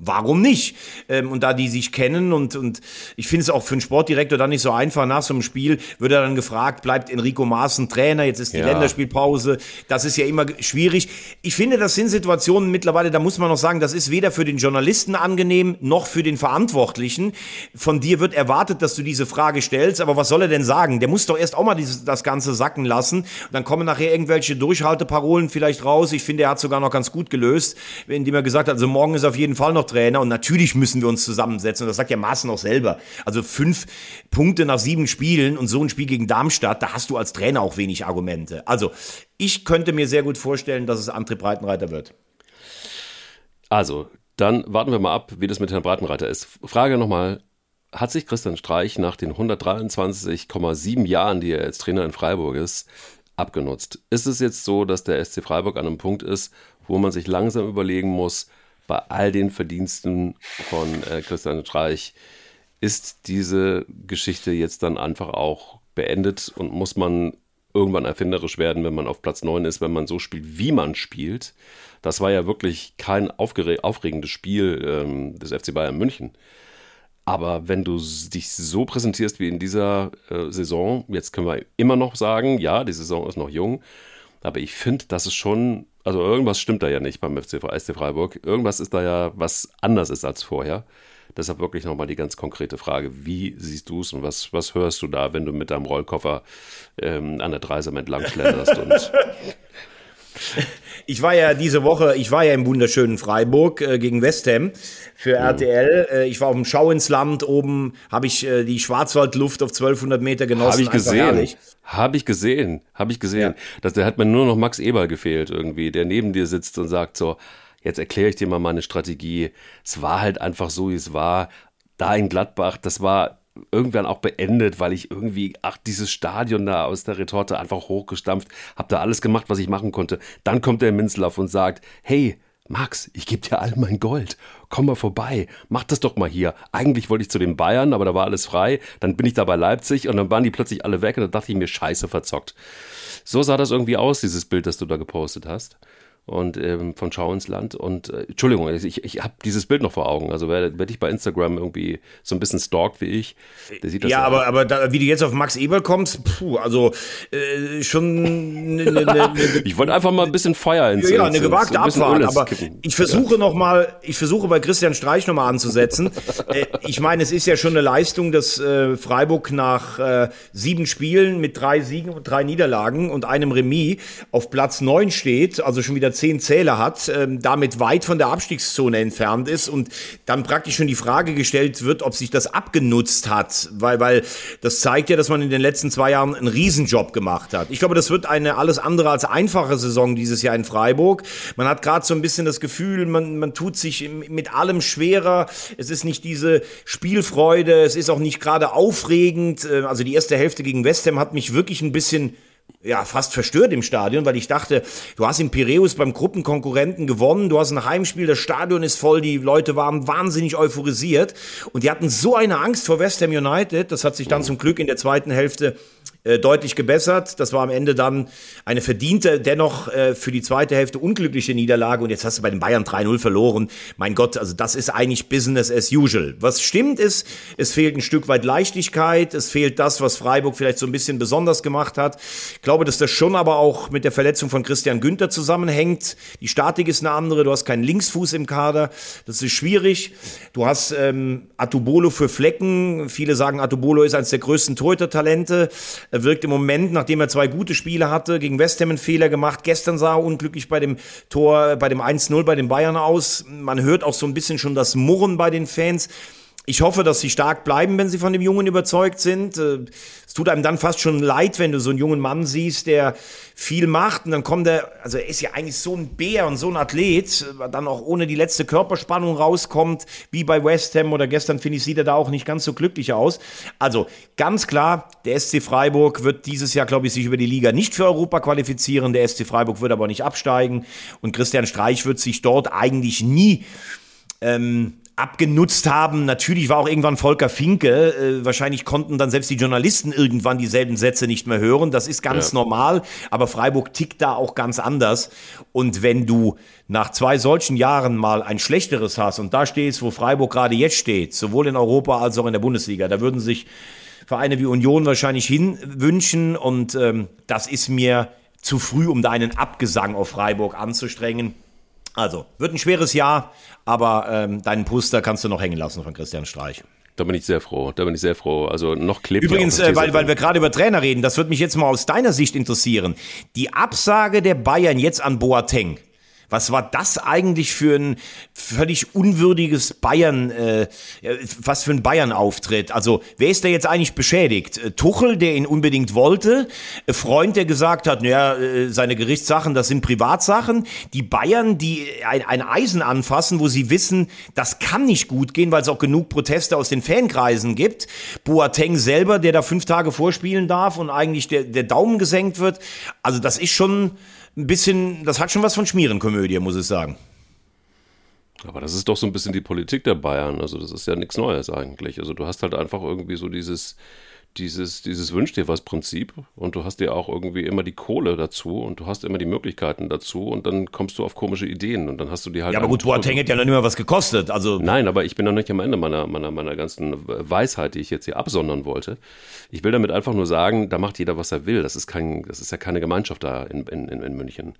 Warum nicht? Ähm, und da die sich kennen und, und ich finde es auch für einen Sportdirektor dann nicht so einfach. Nach so einem Spiel wird er dann gefragt, bleibt Enrico Maaßen Trainer? Jetzt ist die ja. Länderspielpause. Das ist ja immer schwierig. Ich finde, das sind Situationen mittlerweile, da muss man noch sagen, das ist weder für den Journalisten angenehm noch für den Verantwortlichen. Von dir wird erwartet, dass du diese Frage stellst, aber was soll er denn sagen? Der muss doch erst auch mal dieses, das Ganze sacken lassen. Dann kommen nachher irgendwelche Durchhalteparolen vielleicht raus. Ich finde, er hat sogar noch ganz gut gelöst, indem er gesagt hat, also morgen ist auf jeden Fall noch Trainer und natürlich müssen wir uns zusammensetzen. Und das sagt ja Maaßen auch selber. Also fünf Punkte nach sieben Spielen und so ein Spiel gegen Darmstadt, da hast du als Trainer auch wenig Argumente. Also ich könnte mir sehr gut vorstellen, dass es André Breitenreiter wird. Also, dann warten wir mal ab, wie das mit Herrn Breitenreiter ist. Frage nochmal, hat sich Christian Streich nach den 123,7 Jahren, die er als Trainer in Freiburg ist, abgenutzt? Ist es jetzt so, dass der SC Freiburg an einem Punkt ist, wo man sich langsam überlegen muss, bei all den Verdiensten von äh, Christian Streich, ist diese Geschichte jetzt dann einfach auch beendet und muss man irgendwann erfinderisch werden, wenn man auf Platz 9 ist, wenn man so spielt, wie man spielt? Das war ja wirklich kein aufregendes Spiel ähm, des FC Bayern München. Aber wenn du dich so präsentierst wie in dieser äh, Saison, jetzt können wir immer noch sagen, ja, die Saison ist noch jung, aber ich finde, das ist schon, also irgendwas stimmt da ja nicht beim FC Freiburg. Irgendwas ist da ja, was anders ist als vorher. Deshalb wirklich nochmal die ganz konkrete Frage, wie siehst du es und was, was hörst du da, wenn du mit deinem Rollkoffer ähm, an der Dreisam entlang schlenderst und Ich war ja diese Woche, ich war ja im wunderschönen Freiburg äh, gegen West Ham für mhm. RTL. Äh, ich war auf dem Schau ins Land. Oben habe ich äh, die Schwarzwaldluft auf 1200 Meter genossen. Habe ich gesehen. Habe ich gesehen. Habe ich gesehen. Das, da hat mir nur noch Max Eber gefehlt irgendwie, der neben dir sitzt und sagt so, jetzt erkläre ich dir mal meine Strategie. Es war halt einfach so, wie es war. Da in Gladbach, das war irgendwann auch beendet, weil ich irgendwie, ach, dieses Stadion da aus der Retorte einfach hochgestampft, habe da alles gemacht, was ich machen konnte. Dann kommt der Minzlaff und sagt, hey, Max, ich gebe dir all mein Gold. Komm mal vorbei. Mach das doch mal hier. Eigentlich wollte ich zu den Bayern, aber da war alles frei. Dann bin ich da bei Leipzig und dann waren die plötzlich alle weg und da dachte ich mir, scheiße verzockt. So sah das irgendwie aus, dieses Bild, das du da gepostet hast und ähm, von Schau ins Land. Und äh, Entschuldigung, ich, ich habe dieses Bild noch vor Augen. Also wer, wer dich bei Instagram irgendwie so ein bisschen stalkt wie ich, der sieht das. Ja, aber, aber da, wie du jetzt auf Max Eberl kommst, puh, also äh, schon. Ne, ne, ne, ich wollte einfach mal ein bisschen Feuer ins Ja, eine gewagte ein Abfahrt. Aber ich versuche ja. noch mal, ich versuche bei Christian Streich noch mal anzusetzen. äh, ich meine, es ist ja schon eine Leistung, dass äh, Freiburg nach äh, sieben Spielen mit drei Siegen und drei Niederlagen und einem Remis auf Platz neun steht, also schon wieder zehn Zähler hat, ähm, damit weit von der Abstiegszone entfernt ist und dann praktisch schon die Frage gestellt wird, ob sich das abgenutzt hat, weil, weil das zeigt ja, dass man in den letzten zwei Jahren einen Riesenjob gemacht hat. Ich glaube, das wird eine alles andere als einfache Saison dieses Jahr in Freiburg. Man hat gerade so ein bisschen das Gefühl, man, man tut sich mit allem schwerer. Es ist nicht diese Spielfreude, es ist auch nicht gerade aufregend. Äh, also die erste Hälfte gegen West Ham hat mich wirklich ein bisschen ja, fast verstört im Stadion, weil ich dachte, du hast in Piräus beim Gruppenkonkurrenten gewonnen, du hast ein Heimspiel, das Stadion ist voll, die Leute waren wahnsinnig euphorisiert und die hatten so eine Angst vor West Ham United, das hat sich dann zum Glück in der zweiten Hälfte äh, deutlich gebessert. Das war am Ende dann eine verdiente, dennoch äh, für die zweite Hälfte unglückliche Niederlage. Und jetzt hast du bei den Bayern 3-0 verloren. Mein Gott, also das ist eigentlich Business as usual. Was stimmt ist, es fehlt ein Stück weit Leichtigkeit. Es fehlt das, was Freiburg vielleicht so ein bisschen besonders gemacht hat. Ich glaube, dass das schon aber auch mit der Verletzung von Christian Günther zusammenhängt. Die Statik ist eine andere. Du hast keinen Linksfuß im Kader. Das ist schwierig. Du hast ähm, Atubolo für Flecken. Viele sagen, Atubolo ist eines der größten Torhüter-Talente. Er wirkt im Moment, nachdem er zwei gute Spiele hatte, gegen West Ham einen Fehler gemacht. Gestern sah er unglücklich bei dem Tor, bei dem 1-0 bei den Bayern aus. Man hört auch so ein bisschen schon das Murren bei den Fans. Ich hoffe, dass sie stark bleiben, wenn sie von dem Jungen überzeugt sind. Äh, es tut einem dann fast schon leid, wenn du so einen jungen Mann siehst, der viel macht und dann kommt er, also er ist ja eigentlich so ein Bär und so ein Athlet, äh, dann auch ohne die letzte Körperspannung rauskommt, wie bei West Ham oder gestern, finde ich, sieht er da auch nicht ganz so glücklich aus. Also ganz klar, der SC Freiburg wird dieses Jahr, glaube ich, sich über die Liga nicht für Europa qualifizieren. Der SC Freiburg wird aber nicht absteigen und Christian Streich wird sich dort eigentlich nie ähm, abgenutzt haben. Natürlich war auch irgendwann Volker Finke. Äh, wahrscheinlich konnten dann selbst die Journalisten irgendwann dieselben Sätze nicht mehr hören. Das ist ganz ja. normal. Aber Freiburg tickt da auch ganz anders. Und wenn du nach zwei solchen Jahren mal ein schlechteres hast und da stehst, wo Freiburg gerade jetzt steht, sowohl in Europa als auch in der Bundesliga, da würden sich Vereine wie Union wahrscheinlich hinwünschen. Und ähm, das ist mir zu früh, um da einen Abgesang auf Freiburg anzustrengen. Also, wird ein schweres Jahr, aber ähm, deinen Puster kannst du noch hängen lassen von Christian Streich. Da bin ich sehr froh. Da bin ich sehr froh. Also noch klebt Übrigens, äh, weil, weil wir gerade über Trainer reden, das würde mich jetzt mal aus deiner Sicht interessieren. Die Absage der Bayern jetzt an Boateng. Was war das eigentlich für ein völlig unwürdiges Bayern, äh, was für ein Bayern-Auftritt? Also, wer ist da jetzt eigentlich beschädigt? Äh, Tuchel, der ihn unbedingt wollte, äh, Freund, der gesagt hat, naja, äh, seine Gerichtssachen, das sind Privatsachen. Die Bayern, die ein, ein Eisen anfassen, wo sie wissen, das kann nicht gut gehen, weil es auch genug Proteste aus den Fankreisen gibt. Boateng selber, der da fünf Tage vorspielen darf und eigentlich der, der Daumen gesenkt wird. Also, das ist schon ein bisschen, das hat schon was von Schmierenkomödie, muss ich sagen. Aber das ist doch so ein bisschen die Politik der Bayern. Also das ist ja nichts Neues eigentlich. Also du hast halt einfach irgendwie so dieses, dieses, dieses Wünsch dir was Prinzip und du hast dir auch irgendwie immer die Kohle dazu und du hast immer die Möglichkeiten dazu und dann kommst du auf komische Ideen und dann hast du die halt. Ja, aber gut, Boateng hätte ja noch nicht mal was gekostet. Also Nein, aber ich bin noch nicht am Ende meiner, meiner, meiner ganzen Weisheit, die ich jetzt hier absondern wollte. Ich will damit einfach nur sagen, da macht jeder, was er will. Das ist, kein, das ist ja keine Gemeinschaft da in, in, in München.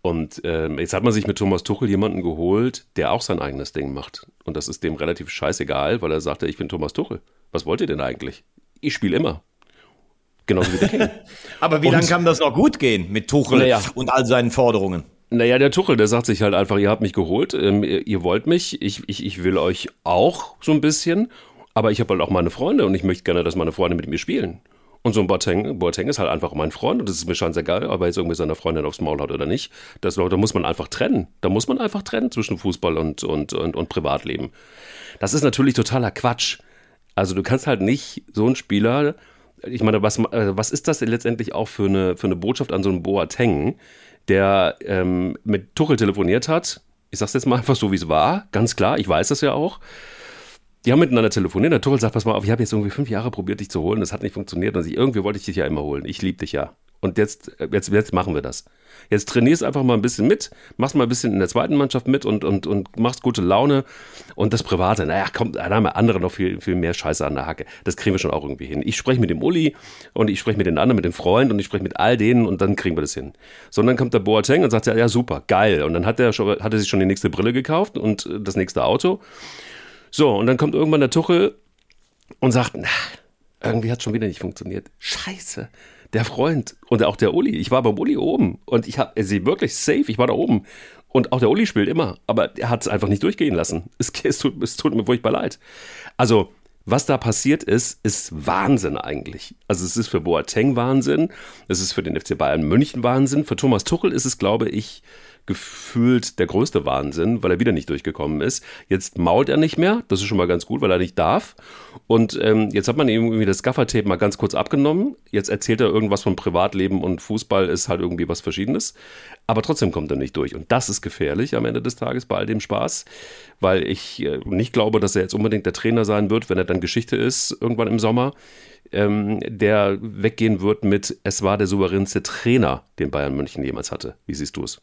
Und äh, jetzt hat man sich mit Thomas Tuchel jemanden geholt, der auch sein eigenes Ding macht. Und das ist dem relativ scheißegal, weil er sagte, ich bin Thomas Tuchel. Was wollt ihr denn eigentlich? Ich spiele immer. Genauso wie der King. Aber wie lange kann das noch gut gehen mit Tuchel naja. und all seinen Forderungen? Naja, der Tuchel, der sagt sich halt einfach, ihr habt mich geholt, ähm, ihr, ihr, wollt mich, ich, ich, ich will euch auch so ein bisschen, aber ich habe halt auch meine Freunde und ich möchte gerne, dass meine Freunde mit mir spielen. Und so ein Boateng, Boateng ist halt einfach mein Freund und das ist mir scheißegal, ob er jetzt irgendwie seiner Freundin aufs Maul hat oder nicht. Das, da muss man einfach trennen. Da muss man einfach trennen zwischen Fußball und, und, und, und Privatleben. Das ist natürlich totaler Quatsch. Also du kannst halt nicht so einen Spieler, ich meine, was, äh, was ist das letztendlich auch für eine, für eine Botschaft an so einen Boateng, der ähm, mit Tuchel telefoniert hat? Ich sag's jetzt mal einfach so, wie es war, ganz klar, ich weiß das ja auch. Die haben miteinander telefoniert. Der Tuchel sagt, pass mal auf, ich habe jetzt irgendwie fünf Jahre probiert, dich zu holen, das hat nicht funktioniert. Ich, irgendwie wollte ich dich ja immer holen. Ich liebe dich ja. Und jetzt, jetzt, jetzt machen wir das. Jetzt trainierst einfach mal ein bisschen mit, machst mal ein bisschen in der zweiten Mannschaft mit und, und, und machst gute Laune. Und das Private, naja, kommt, da haben andere noch viel, viel mehr Scheiße an der Hacke. Das kriegen wir schon auch irgendwie hin. Ich spreche mit dem Uli und ich spreche mit den anderen, mit den Freunden und ich spreche mit all denen und dann kriegen wir das hin. So, und dann kommt der Boateng und sagt, ja, ja super, geil. Und dann hat er, schon, hat er sich schon die nächste Brille gekauft und das nächste Auto. So, und dann kommt irgendwann der Tuchel und sagt, na, irgendwie hat es schon wieder nicht funktioniert. Scheiße der Freund und auch der Uli. Ich war beim Uli oben und ich habe sie wirklich safe. Ich war da oben. Und auch der Uli spielt immer, aber er hat es einfach nicht durchgehen lassen. Es, es, tut, es tut mir furchtbar leid. Also, was da passiert ist, ist Wahnsinn eigentlich. Also es ist für Boateng Wahnsinn, es ist für den FC Bayern München Wahnsinn, für Thomas Tuchel ist es, glaube ich, gefühlt der größte Wahnsinn, weil er wieder nicht durchgekommen ist. Jetzt mault er nicht mehr, das ist schon mal ganz gut, weil er nicht darf. Und ähm, jetzt hat man ihm irgendwie das Gaffertape mal ganz kurz abgenommen. Jetzt erzählt er irgendwas von Privatleben und Fußball ist halt irgendwie was Verschiedenes. Aber trotzdem kommt er nicht durch. Und das ist gefährlich am Ende des Tages bei all dem Spaß, weil ich äh, nicht glaube, dass er jetzt unbedingt der Trainer sein wird, wenn er dann Geschichte ist, irgendwann im Sommer. Ähm, der weggehen wird mit, es war der souveränste Trainer, den Bayern München jemals hatte. Wie siehst du es?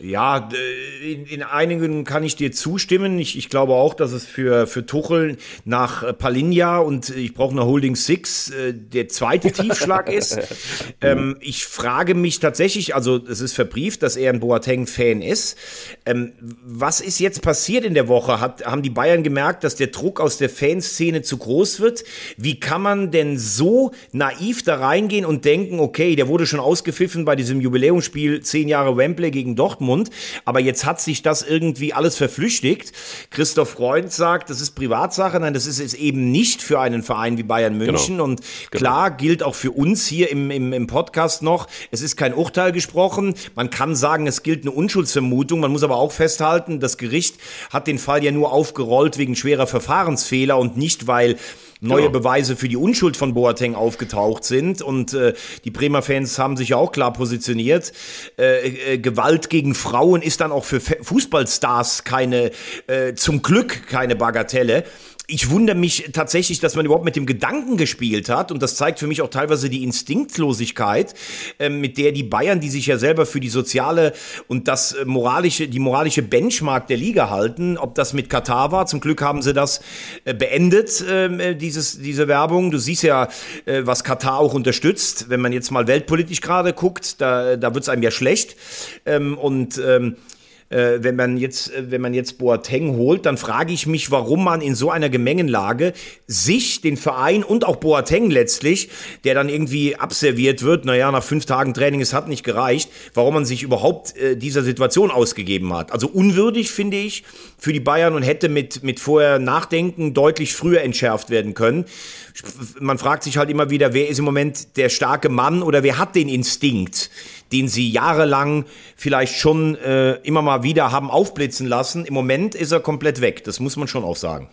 Ja, in, in, einigen kann ich dir zustimmen. Ich, ich glaube auch, dass es für, für Tuchel nach Palinja und ich brauche eine Holding Six äh, der zweite Tiefschlag ist. ähm, ich frage mich tatsächlich, also es ist verbrieft, dass er ein Boateng-Fan ist. Ähm, was ist jetzt passiert in der Woche? Hat, haben die Bayern gemerkt, dass der Druck aus der Fanszene zu groß wird? Wie kann man denn so naiv da reingehen und denken, okay, der wurde schon ausgepfiffen bei diesem Jubiläumsspiel, zehn Jahre Wembley gegen Dortmund? Dortmund. Aber jetzt hat sich das irgendwie alles verflüchtigt. Christoph Freund sagt, das ist Privatsache. Nein, das ist es eben nicht für einen Verein wie Bayern München. Genau. Und genau. klar genau. gilt auch für uns hier im, im, im Podcast noch, es ist kein Urteil gesprochen. Man kann sagen, es gilt eine Unschuldsvermutung. Man muss aber auch festhalten, das Gericht hat den Fall ja nur aufgerollt wegen schwerer Verfahrensfehler und nicht, weil neue genau. Beweise für die Unschuld von Boateng aufgetaucht sind. Und äh, die Bremer Fans haben sich ja auch klar positioniert. Äh, äh, Gewalt gegen Frauen ist dann auch für Fußballstars keine, äh, zum Glück keine Bagatelle ich wundere mich tatsächlich, dass man überhaupt mit dem Gedanken gespielt hat. Und das zeigt für mich auch teilweise die Instinktlosigkeit, äh, mit der die Bayern, die sich ja selber für die soziale und das äh, moralische, die moralische Benchmark der Liga halten, ob das mit Katar war. Zum Glück haben sie das äh, beendet, ähm, äh, dieses, diese Werbung. Du siehst ja, was Katar auch unterstützt. Wenn man jetzt mal weltpolitisch gerade guckt, da, da wird es einem ja schlecht. Ähm, und ähm, äh, wenn man jetzt, äh, wenn man jetzt Boateng holt, dann frage ich mich, warum man in so einer Gemengenlage sich, den Verein und auch Boateng letztlich, der dann irgendwie abserviert wird, naja, nach fünf Tagen Training, es hat nicht gereicht, warum man sich überhaupt äh, dieser Situation ausgegeben hat. Also unwürdig, finde ich, für die Bayern und hätte mit, mit vorher Nachdenken deutlich früher entschärft werden können. Man fragt sich halt immer wieder, wer ist im Moment der starke Mann oder wer hat den Instinkt, den sie jahrelang vielleicht schon äh, immer mal wieder haben aufblitzen lassen. Im Moment ist er komplett weg, das muss man schon auch sagen.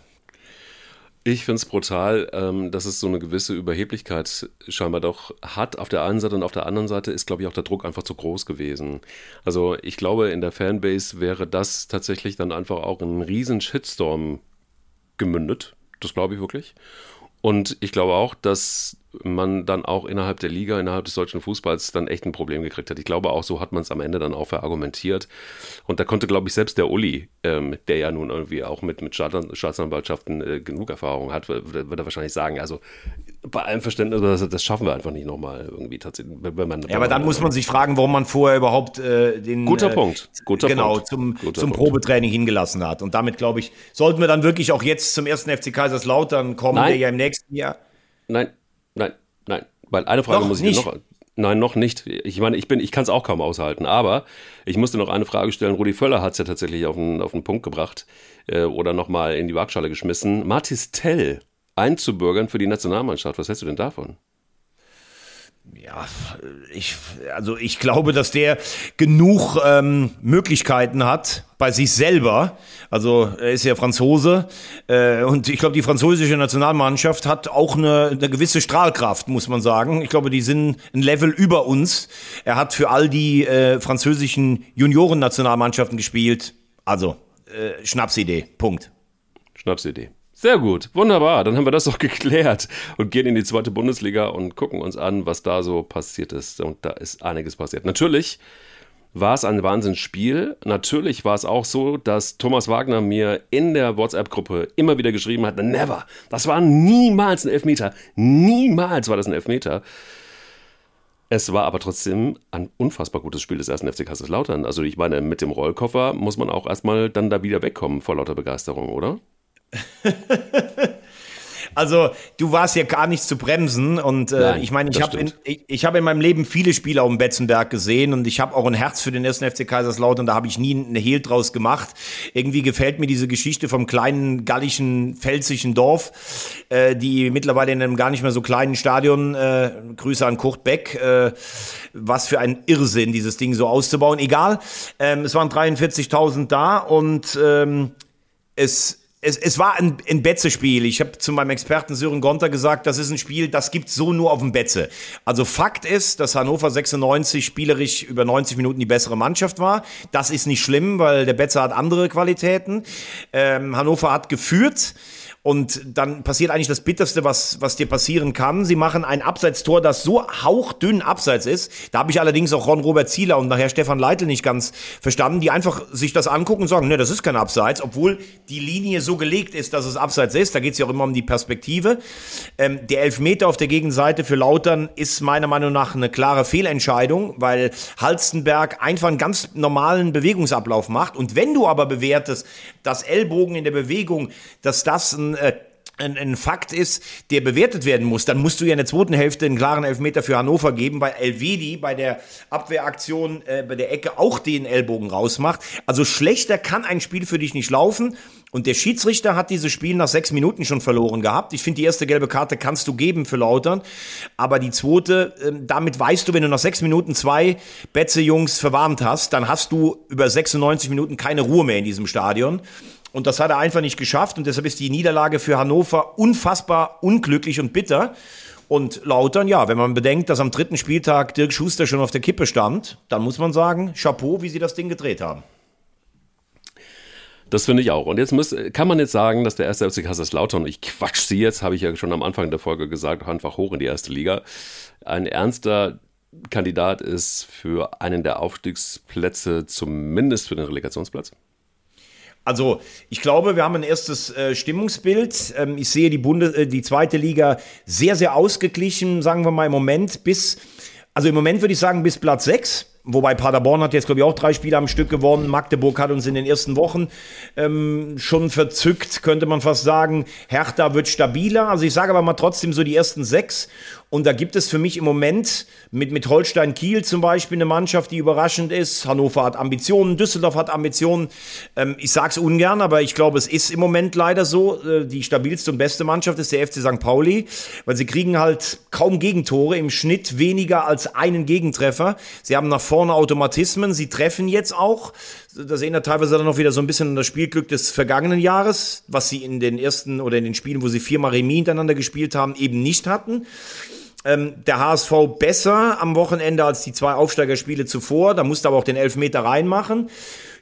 Ich finde es brutal, ähm, dass es so eine gewisse Überheblichkeit scheinbar doch hat. Auf der einen Seite und auf der anderen Seite ist, glaube ich, auch der Druck einfach zu groß gewesen. Also ich glaube, in der Fanbase wäre das tatsächlich dann einfach auch in einen riesen Shitstorm gemündet. Das glaube ich wirklich. Und ich glaube auch, dass man dann auch innerhalb der Liga, innerhalb des deutschen Fußballs dann echt ein Problem gekriegt hat. Ich glaube auch, so hat man es am Ende dann auch verargumentiert. Und da konnte, glaube ich, selbst der Uli, ähm, der ja nun irgendwie auch mit, mit Staatsanwaltschaften äh, genug Erfahrung hat, würde er wahrscheinlich sagen, also bei allem Verständnis, das, das schaffen wir einfach nicht nochmal irgendwie tatsächlich. Wenn man, ja, aber dann muss man sich fragen, warum man vorher überhaupt äh, den guter äh, Punkt, guter genau Punkt. zum, guter zum Punkt. Probetraining hingelassen hat. Und damit glaube ich, sollten wir dann wirklich auch jetzt zum ersten FC Kaiserslautern kommen, Nein. der ja im nächsten Jahr. Nein, Nein, nein. Weil eine Frage noch muss ich nicht. noch. Nein, noch nicht. Ich meine, ich bin, ich kann es auch kaum aushalten. Aber ich musste noch eine Frage stellen. Rudi Völler hat es ja tatsächlich auf den, auf den Punkt gebracht äh, oder nochmal in die Waagschale geschmissen. Martis Tell einzubürgern für die Nationalmannschaft. Was hältst du denn davon? Ja, ich, also ich glaube, dass der genug ähm, Möglichkeiten hat bei sich selber. Also er ist ja Franzose äh, und ich glaube, die französische Nationalmannschaft hat auch eine, eine gewisse Strahlkraft, muss man sagen. Ich glaube, die sind ein Level über uns. Er hat für all die äh, französischen Junioren-Nationalmannschaften gespielt. Also äh, Schnapsidee. Punkt. Schnapsidee. Sehr gut, wunderbar. Dann haben wir das doch geklärt und gehen in die zweite Bundesliga und gucken uns an, was da so passiert ist. Und da ist einiges passiert. Natürlich war es ein Wahnsinnsspiel. Natürlich war es auch so, dass Thomas Wagner mir in der WhatsApp-Gruppe immer wieder geschrieben hat: Never, das war niemals ein Elfmeter. Niemals war das ein Elfmeter. Es war aber trotzdem ein unfassbar gutes Spiel des ersten FC Kaiserslautern. Also, ich meine, mit dem Rollkoffer muss man auch erstmal dann da wieder wegkommen vor lauter Begeisterung, oder? Also, du warst ja gar nicht zu bremsen. Und äh, Nein, ich meine, ich habe in, ich, ich hab in meinem Leben viele Spiele auf dem Betzenberg gesehen und ich habe auch ein Herz für den ersten FC Kaiserslautern. Da habe ich nie eine Hehl draus gemacht. Irgendwie gefällt mir diese Geschichte vom kleinen gallischen, pfälzischen Dorf, äh, die mittlerweile in einem gar nicht mehr so kleinen Stadion, äh, Grüße an Kurt Beck, äh, was für ein Irrsinn, dieses Ding so auszubauen. Egal, ähm, es waren 43.000 da und ähm, es es, es war ein, ein Betze-Spiel. Ich habe zu meinem Experten Sören Gonter gesagt, das ist ein Spiel, das gibt's so nur auf dem Betze. Also Fakt ist, dass Hannover 96 spielerisch über 90 Minuten die bessere Mannschaft war. Das ist nicht schlimm, weil der Betze hat andere Qualitäten. Ähm, Hannover hat geführt. Und dann passiert eigentlich das Bitterste, was, was dir passieren kann. Sie machen ein Abseitstor, das so hauchdünn abseits ist. Da habe ich allerdings auch Ron-Robert Zieler und nachher Stefan Leitl nicht ganz verstanden, die einfach sich das angucken und sagen, ne, das ist kein Abseits, obwohl die Linie so gelegt ist, dass es Abseits ist. Da geht es ja auch immer um die Perspektive. Ähm, der Elfmeter auf der Gegenseite für Lautern ist meiner Meinung nach eine klare Fehlentscheidung, weil Halstenberg einfach einen ganz normalen Bewegungsablauf macht. Und wenn du aber bewertest, dass Ellbogen in der Bewegung, dass das ein äh, ein, ein, Fakt ist, der bewertet werden muss, dann musst du ja in der zweiten Hälfte einen klaren Elfmeter für Hannover geben, weil Elvedi bei der Abwehraktion äh, bei der Ecke auch den Ellbogen rausmacht. Also schlechter kann ein Spiel für dich nicht laufen. Und der Schiedsrichter hat dieses Spiel nach sechs Minuten schon verloren gehabt. Ich finde, die erste gelbe Karte kannst du geben für Lautern. Aber die zweite, äh, damit weißt du, wenn du nach sechs Minuten zwei Betze-Jungs verwarnt hast, dann hast du über 96 Minuten keine Ruhe mehr in diesem Stadion. Und das hat er einfach nicht geschafft. Und deshalb ist die Niederlage für Hannover unfassbar unglücklich und bitter. Und Lautern, ja, wenn man bedenkt, dass am dritten Spieltag Dirk Schuster schon auf der Kippe stand, dann muss man sagen, Chapeau, wie sie das Ding gedreht haben. Das finde ich auch. Und jetzt muss, kann man jetzt sagen, dass der erste FC Kaiserslautern, ich quatsch sie jetzt, habe ich ja schon am Anfang der Folge gesagt, einfach hoch in die erste Liga, ein ernster Kandidat ist für einen der Aufstiegsplätze, zumindest für den Relegationsplatz? Also, ich glaube, wir haben ein erstes äh, Stimmungsbild. Ähm, ich sehe die, Bunde, äh, die zweite Liga sehr, sehr ausgeglichen, sagen wir mal im Moment bis, also im Moment würde ich sagen bis Platz 6 Wobei Paderborn hat jetzt, glaube ich, auch drei Spiele am Stück gewonnen. Magdeburg hat uns in den ersten Wochen ähm, schon verzückt, könnte man fast sagen. Hertha wird stabiler. Also ich sage aber mal trotzdem so die ersten sechs. Und da gibt es für mich im Moment mit, mit Holstein Kiel zum Beispiel eine Mannschaft, die überraschend ist. Hannover hat Ambitionen, Düsseldorf hat Ambitionen. Ähm, ich sage es ungern, aber ich glaube, es ist im Moment leider so. Äh, die stabilste und beste Mannschaft ist der FC St. Pauli, weil sie kriegen halt kaum Gegentore, im Schnitt weniger als einen Gegentreffer. Sie haben nach vorne Automatismen, sie treffen jetzt auch. Das erinnert teilweise dann noch wieder so ein bisschen das Spielglück des vergangenen Jahres, was sie in den ersten oder in den Spielen, wo sie viermal Remis hintereinander gespielt haben, eben nicht hatten ähm, der HSV besser am Wochenende als die zwei Aufsteigerspiele zuvor. Da musste aber auch den Elfmeter reinmachen.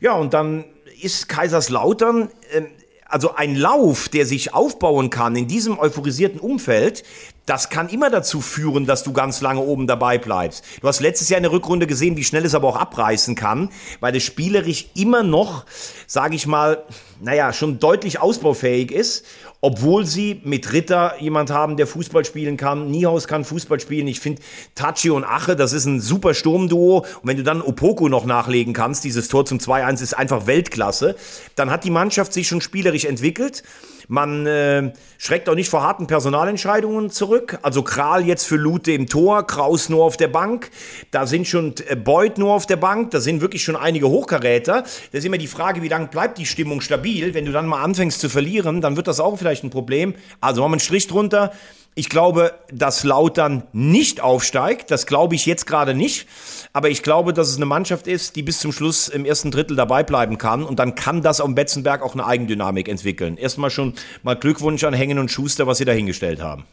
Ja, und dann ist Kaiserslautern, äh, also ein Lauf, der sich aufbauen kann in diesem euphorisierten Umfeld, das kann immer dazu führen, dass du ganz lange oben dabei bleibst. Du hast letztes Jahr in der Rückrunde gesehen, wie schnell es aber auch abreißen kann, weil es spielerisch immer noch, sage ich mal, naja, schon deutlich ausbaufähig ist obwohl sie mit Ritter jemand haben, der Fußball spielen kann. Niehaus kann Fußball spielen. Ich finde Tachi und Ache, das ist ein super Sturmduo. Und wenn du dann Opoko noch nachlegen kannst, dieses Tor zum 2-1 ist einfach Weltklasse, dann hat die Mannschaft sich schon spielerisch entwickelt. Man äh, schreckt auch nicht vor harten Personalentscheidungen zurück. Also Kral jetzt für Lute im Tor, Kraus nur auf der Bank. Da sind schon äh, Beuth nur auf der Bank. Da sind wirklich schon einige Hochkaräter. Da ist immer die Frage, wie lange bleibt die Stimmung stabil? Wenn du dann mal anfängst zu verlieren, dann wird das auch vielleicht ein Problem. Also machen wir einen Strich drunter. Ich glaube, dass Lautern nicht aufsteigt. Das glaube ich jetzt gerade nicht. Aber ich glaube, dass es eine Mannschaft ist, die bis zum Schluss im ersten Drittel dabei bleiben kann. Und dann kann das am Betzenberg auch eine Eigendynamik entwickeln. Erstmal schon mal Glückwunsch an Hängen und Schuster, was sie dahingestellt haben.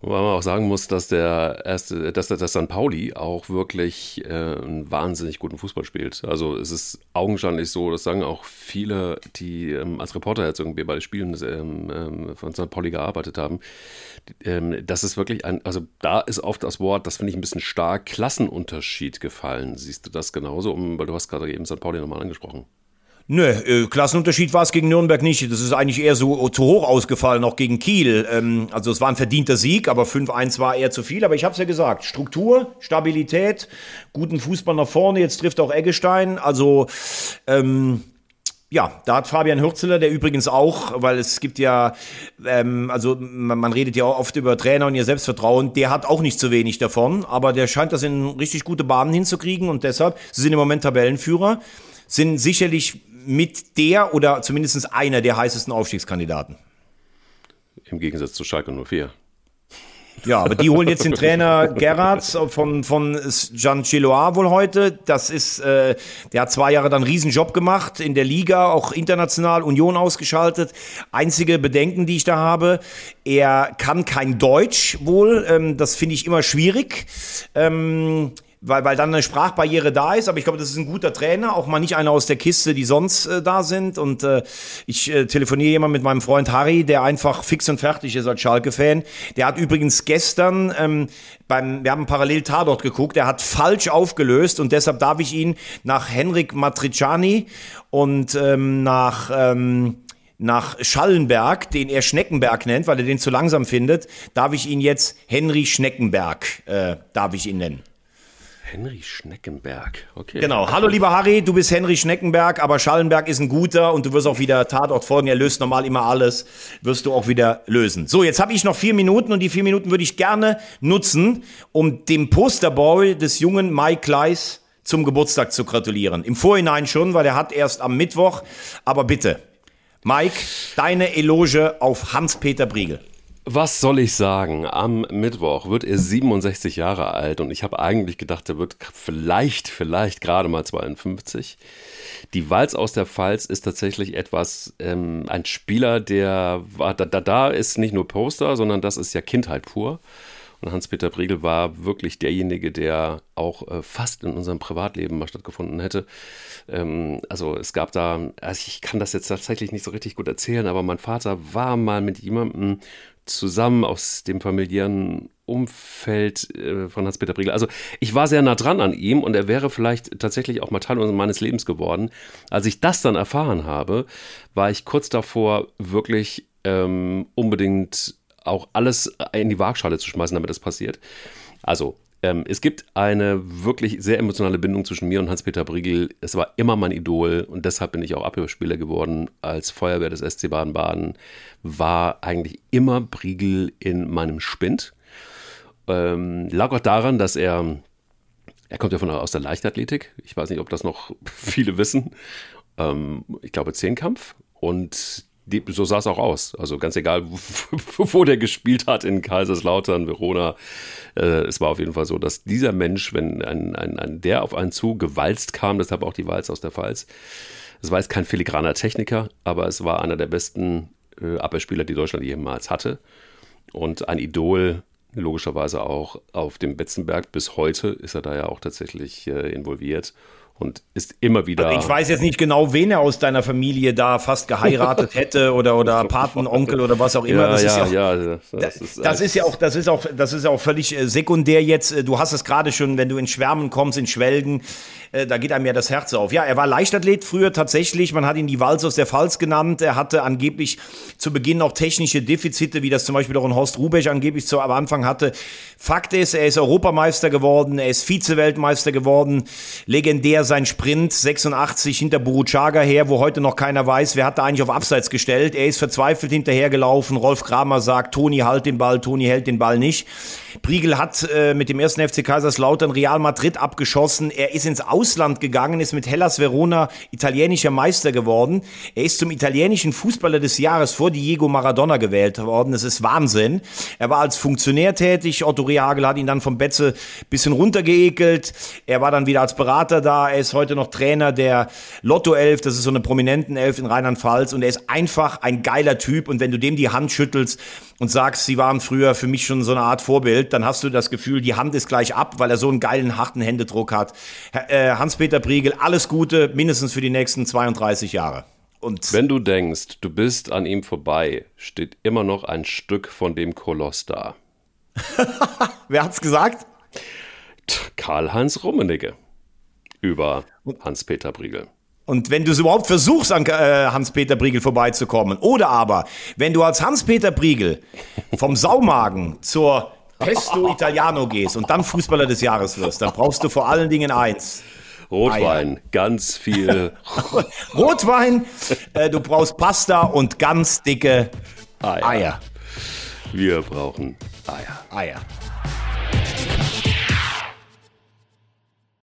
Wobei man auch sagen muss, dass der erste, dass der St. Pauli auch wirklich äh, einen wahnsinnig guten Fußball spielt. Also es ist augenscheinlich so, das sagen auch viele, die ähm, als Reporter jetzt irgendwie bei den Spielen ähm, ähm, von St. Pauli gearbeitet haben. Ähm, das ist wirklich ein, also da ist oft das Wort, das finde ich ein bisschen stark, Klassenunterschied gefallen. Siehst du das genauso? Weil du hast gerade eben St. Pauli nochmal angesprochen. Nö, äh, Klassenunterschied war es gegen Nürnberg nicht. Das ist eigentlich eher so zu hoch ausgefallen, auch gegen Kiel. Ähm, also es war ein verdienter Sieg, aber 5-1 war eher zu viel. Aber ich habe es ja gesagt, Struktur, Stabilität, guten Fußball nach vorne. Jetzt trifft auch Eggestein. Also ähm, ja, da hat Fabian Hürzeler, der übrigens auch, weil es gibt ja, ähm, also man, man, redet ja oft über Trainer und ihr Selbstvertrauen, der hat auch nicht zu wenig davon, aber der scheint das in richtig gute Bahnen hinzukriegen und deshalb, sie sind im Moment Tabellenführer, sind sicherlich mit der oder zumindest einer der heißesten Aufstiegskandidaten. Im Gegensatz zu Schalke 04. Ja, aber die holen jetzt den Trainer Gerrard von, von Jean Chiloa wohl heute. Das ist, äh, der hat zwei Jahre dann einen Riesenjob gemacht in der Liga, auch international Union ausgeschaltet. Einzige Bedenken, die ich da habe, er kann kein Deutsch wohl. Ähm, das finde ich immer schwierig. Ähm, weil, weil dann eine Sprachbarriere da ist. Aber ich glaube, das ist ein guter Trainer, auch mal nicht einer aus der Kiste, die sonst äh, da sind. Und äh, ich äh, telefoniere immer mit meinem Freund Harry, der einfach fix und fertig ist als Schalke-Fan. Der hat übrigens gestern ähm, beim, wir haben parallel Tatort geguckt, der hat falsch aufgelöst und deshalb darf ich ihn nach Henrik Matriciani und ähm, nach ähm, nach Schallenberg, den er Schneckenberg nennt, weil er den zu langsam findet, darf ich ihn jetzt Henry Schneckenberg, äh, darf ich ihn nennen. Henry Schneckenberg, okay. Genau. Hallo, lieber Harry, du bist Henry Schneckenberg, aber Schallenberg ist ein guter und du wirst auch wieder Tatort folgen. Er löst normal immer alles, wirst du auch wieder lösen. So, jetzt habe ich noch vier Minuten und die vier Minuten würde ich gerne nutzen, um dem Posterboy des jungen Mike Kleiss zum Geburtstag zu gratulieren. Im Vorhinein schon, weil er hat erst am Mittwoch. Aber bitte, Mike, deine Eloge auf Hans-Peter Briegel. Was soll ich sagen? Am Mittwoch wird er 67 Jahre alt und ich habe eigentlich gedacht, er wird vielleicht, vielleicht gerade mal 52. Die Walz aus der Pfalz ist tatsächlich etwas, ähm, ein Spieler, der war, da, da ist nicht nur Poster, sondern das ist ja Kindheit pur. Und Hans-Peter Briegel war wirklich derjenige, der auch äh, fast in unserem Privatleben mal stattgefunden hätte. Ähm, also es gab da, also ich kann das jetzt tatsächlich nicht so richtig gut erzählen, aber mein Vater war mal mit jemandem zusammen aus dem familiären Umfeld äh, von Hans-Peter Briegel. Also ich war sehr nah dran an ihm und er wäre vielleicht tatsächlich auch mal Teil meines Lebens geworden. Als ich das dann erfahren habe, war ich kurz davor, wirklich ähm, unbedingt auch alles in die Waagschale zu schmeißen, damit das passiert. Also Ähm, es gibt eine wirklich sehr emotionale Bindung zwischen mir und Hans-Peter Briegel. Es war immer mein Idol und deshalb bin ich auch Abwehrspieler geworden. Als Feuerwehr des SC Baden-Baden war eigentlich immer Briegel in meinem Spind. Ähm, lag auch daran, dass er, er kommt ja von aus der Leichtathletik. Ich weiß nicht, ob das noch viele wissen. Ähm, ich glaube Zehnkampf und die, so sah es auch aus. Also ganz egal, wo, der gespielt hat, in Kaiserslautern, Verona. Äh, es war auf jeden Fall so, dass dieser Mensch, wenn ein, ein, ein der auf einen zu gewalzt kam, deshalb auch die Walz aus der Pfalz, es war jetzt kein filigraner Techniker, aber es war einer der besten äh, Abwehrspieler, die Deutschland jemals hatte. Und ein Idol, logischerweise auch auf dem Betzenberg. Bis heute ist er da ja auch tatsächlich äh, involviert und ist immer wieder. Also ich weiß jetzt nicht genau, wen er aus deiner Familie da fast geheiratet hätte oder oder Patenonkel oder was auch immer. Ja, das ja, ist ja, auch, ja, das, ist, das ist ja auch, das ist auch, das ist auch völlig äh, sekundär jetzt. Äh, du hast es gerade schon, wenn du in Schwärmen kommst, in Schwelgen, äh, da geht einem ja das Herz auf. Ja, er war Leichtathlet früher tatsächlich. Man hat ihn die Walz aus der Pfalz genannt. Er hatte angeblich zu Beginn noch technische Defizite, wie das zum Beispiel auch ein Horst Rubesch angeblich zu, am Anfang hatte. Fakt ist, er ist Europameister geworden, er ist Vize-Weltmeister geworden. Legendär sein Sprint 86 hinter Buruchaga her, wo heute noch keiner weiß, wer hat da eigentlich auf Abseits gestellt. Er ist verzweifelt hinterhergelaufen. Rolf Kramer sagt, Toni halt den Ball, Toni hält den Ball nicht. Priegel hat äh, mit dem ersten FC Kaiserslautern Real Madrid abgeschossen. Er ist ins Ausland gegangen, ist mit Hellas Verona italienischer Meister geworden. Er ist zum italienischen Fußballer des Jahres vor Diego Maradona gewählt worden. Das ist Wahnsinn. Er war als Funktionär tätig. Otto Rehagel hat ihn dann vom Betze bisschen runtergeekelt. Er war dann wieder als Berater da. Er ist heute noch Trainer der Lotto Elf. Das ist so eine prominenten Elf in Rheinland-Pfalz. Und er ist einfach ein geiler Typ. Und wenn du dem die Hand schüttelst und sagst, sie waren früher für mich schon so eine Art Vorbild, dann hast du das Gefühl, die Hand ist gleich ab, weil er so einen geilen, harten Händedruck hat. Äh, Hans-Peter Priegel, alles Gute, mindestens für die nächsten 32 Jahre. Und Wenn du denkst, du bist an ihm vorbei, steht immer noch ein Stück von dem Koloss da. Wer hat's gesagt? Karl-Heinz Rummenigge über Hans-Peter Briegel. Und wenn du es überhaupt versuchst, an äh, Hans-Peter Briegel vorbeizukommen, oder aber, wenn du als Hans-Peter Briegel vom Saumagen zur Pesto Italiano gehst und dann Fußballer des Jahres wirst, dann brauchst du vor allen Dingen eins. Rotwein, Eier. ganz viel. Rotwein, äh, du brauchst Pasta und ganz dicke Eier. Eier. Wir brauchen Eier. Eier.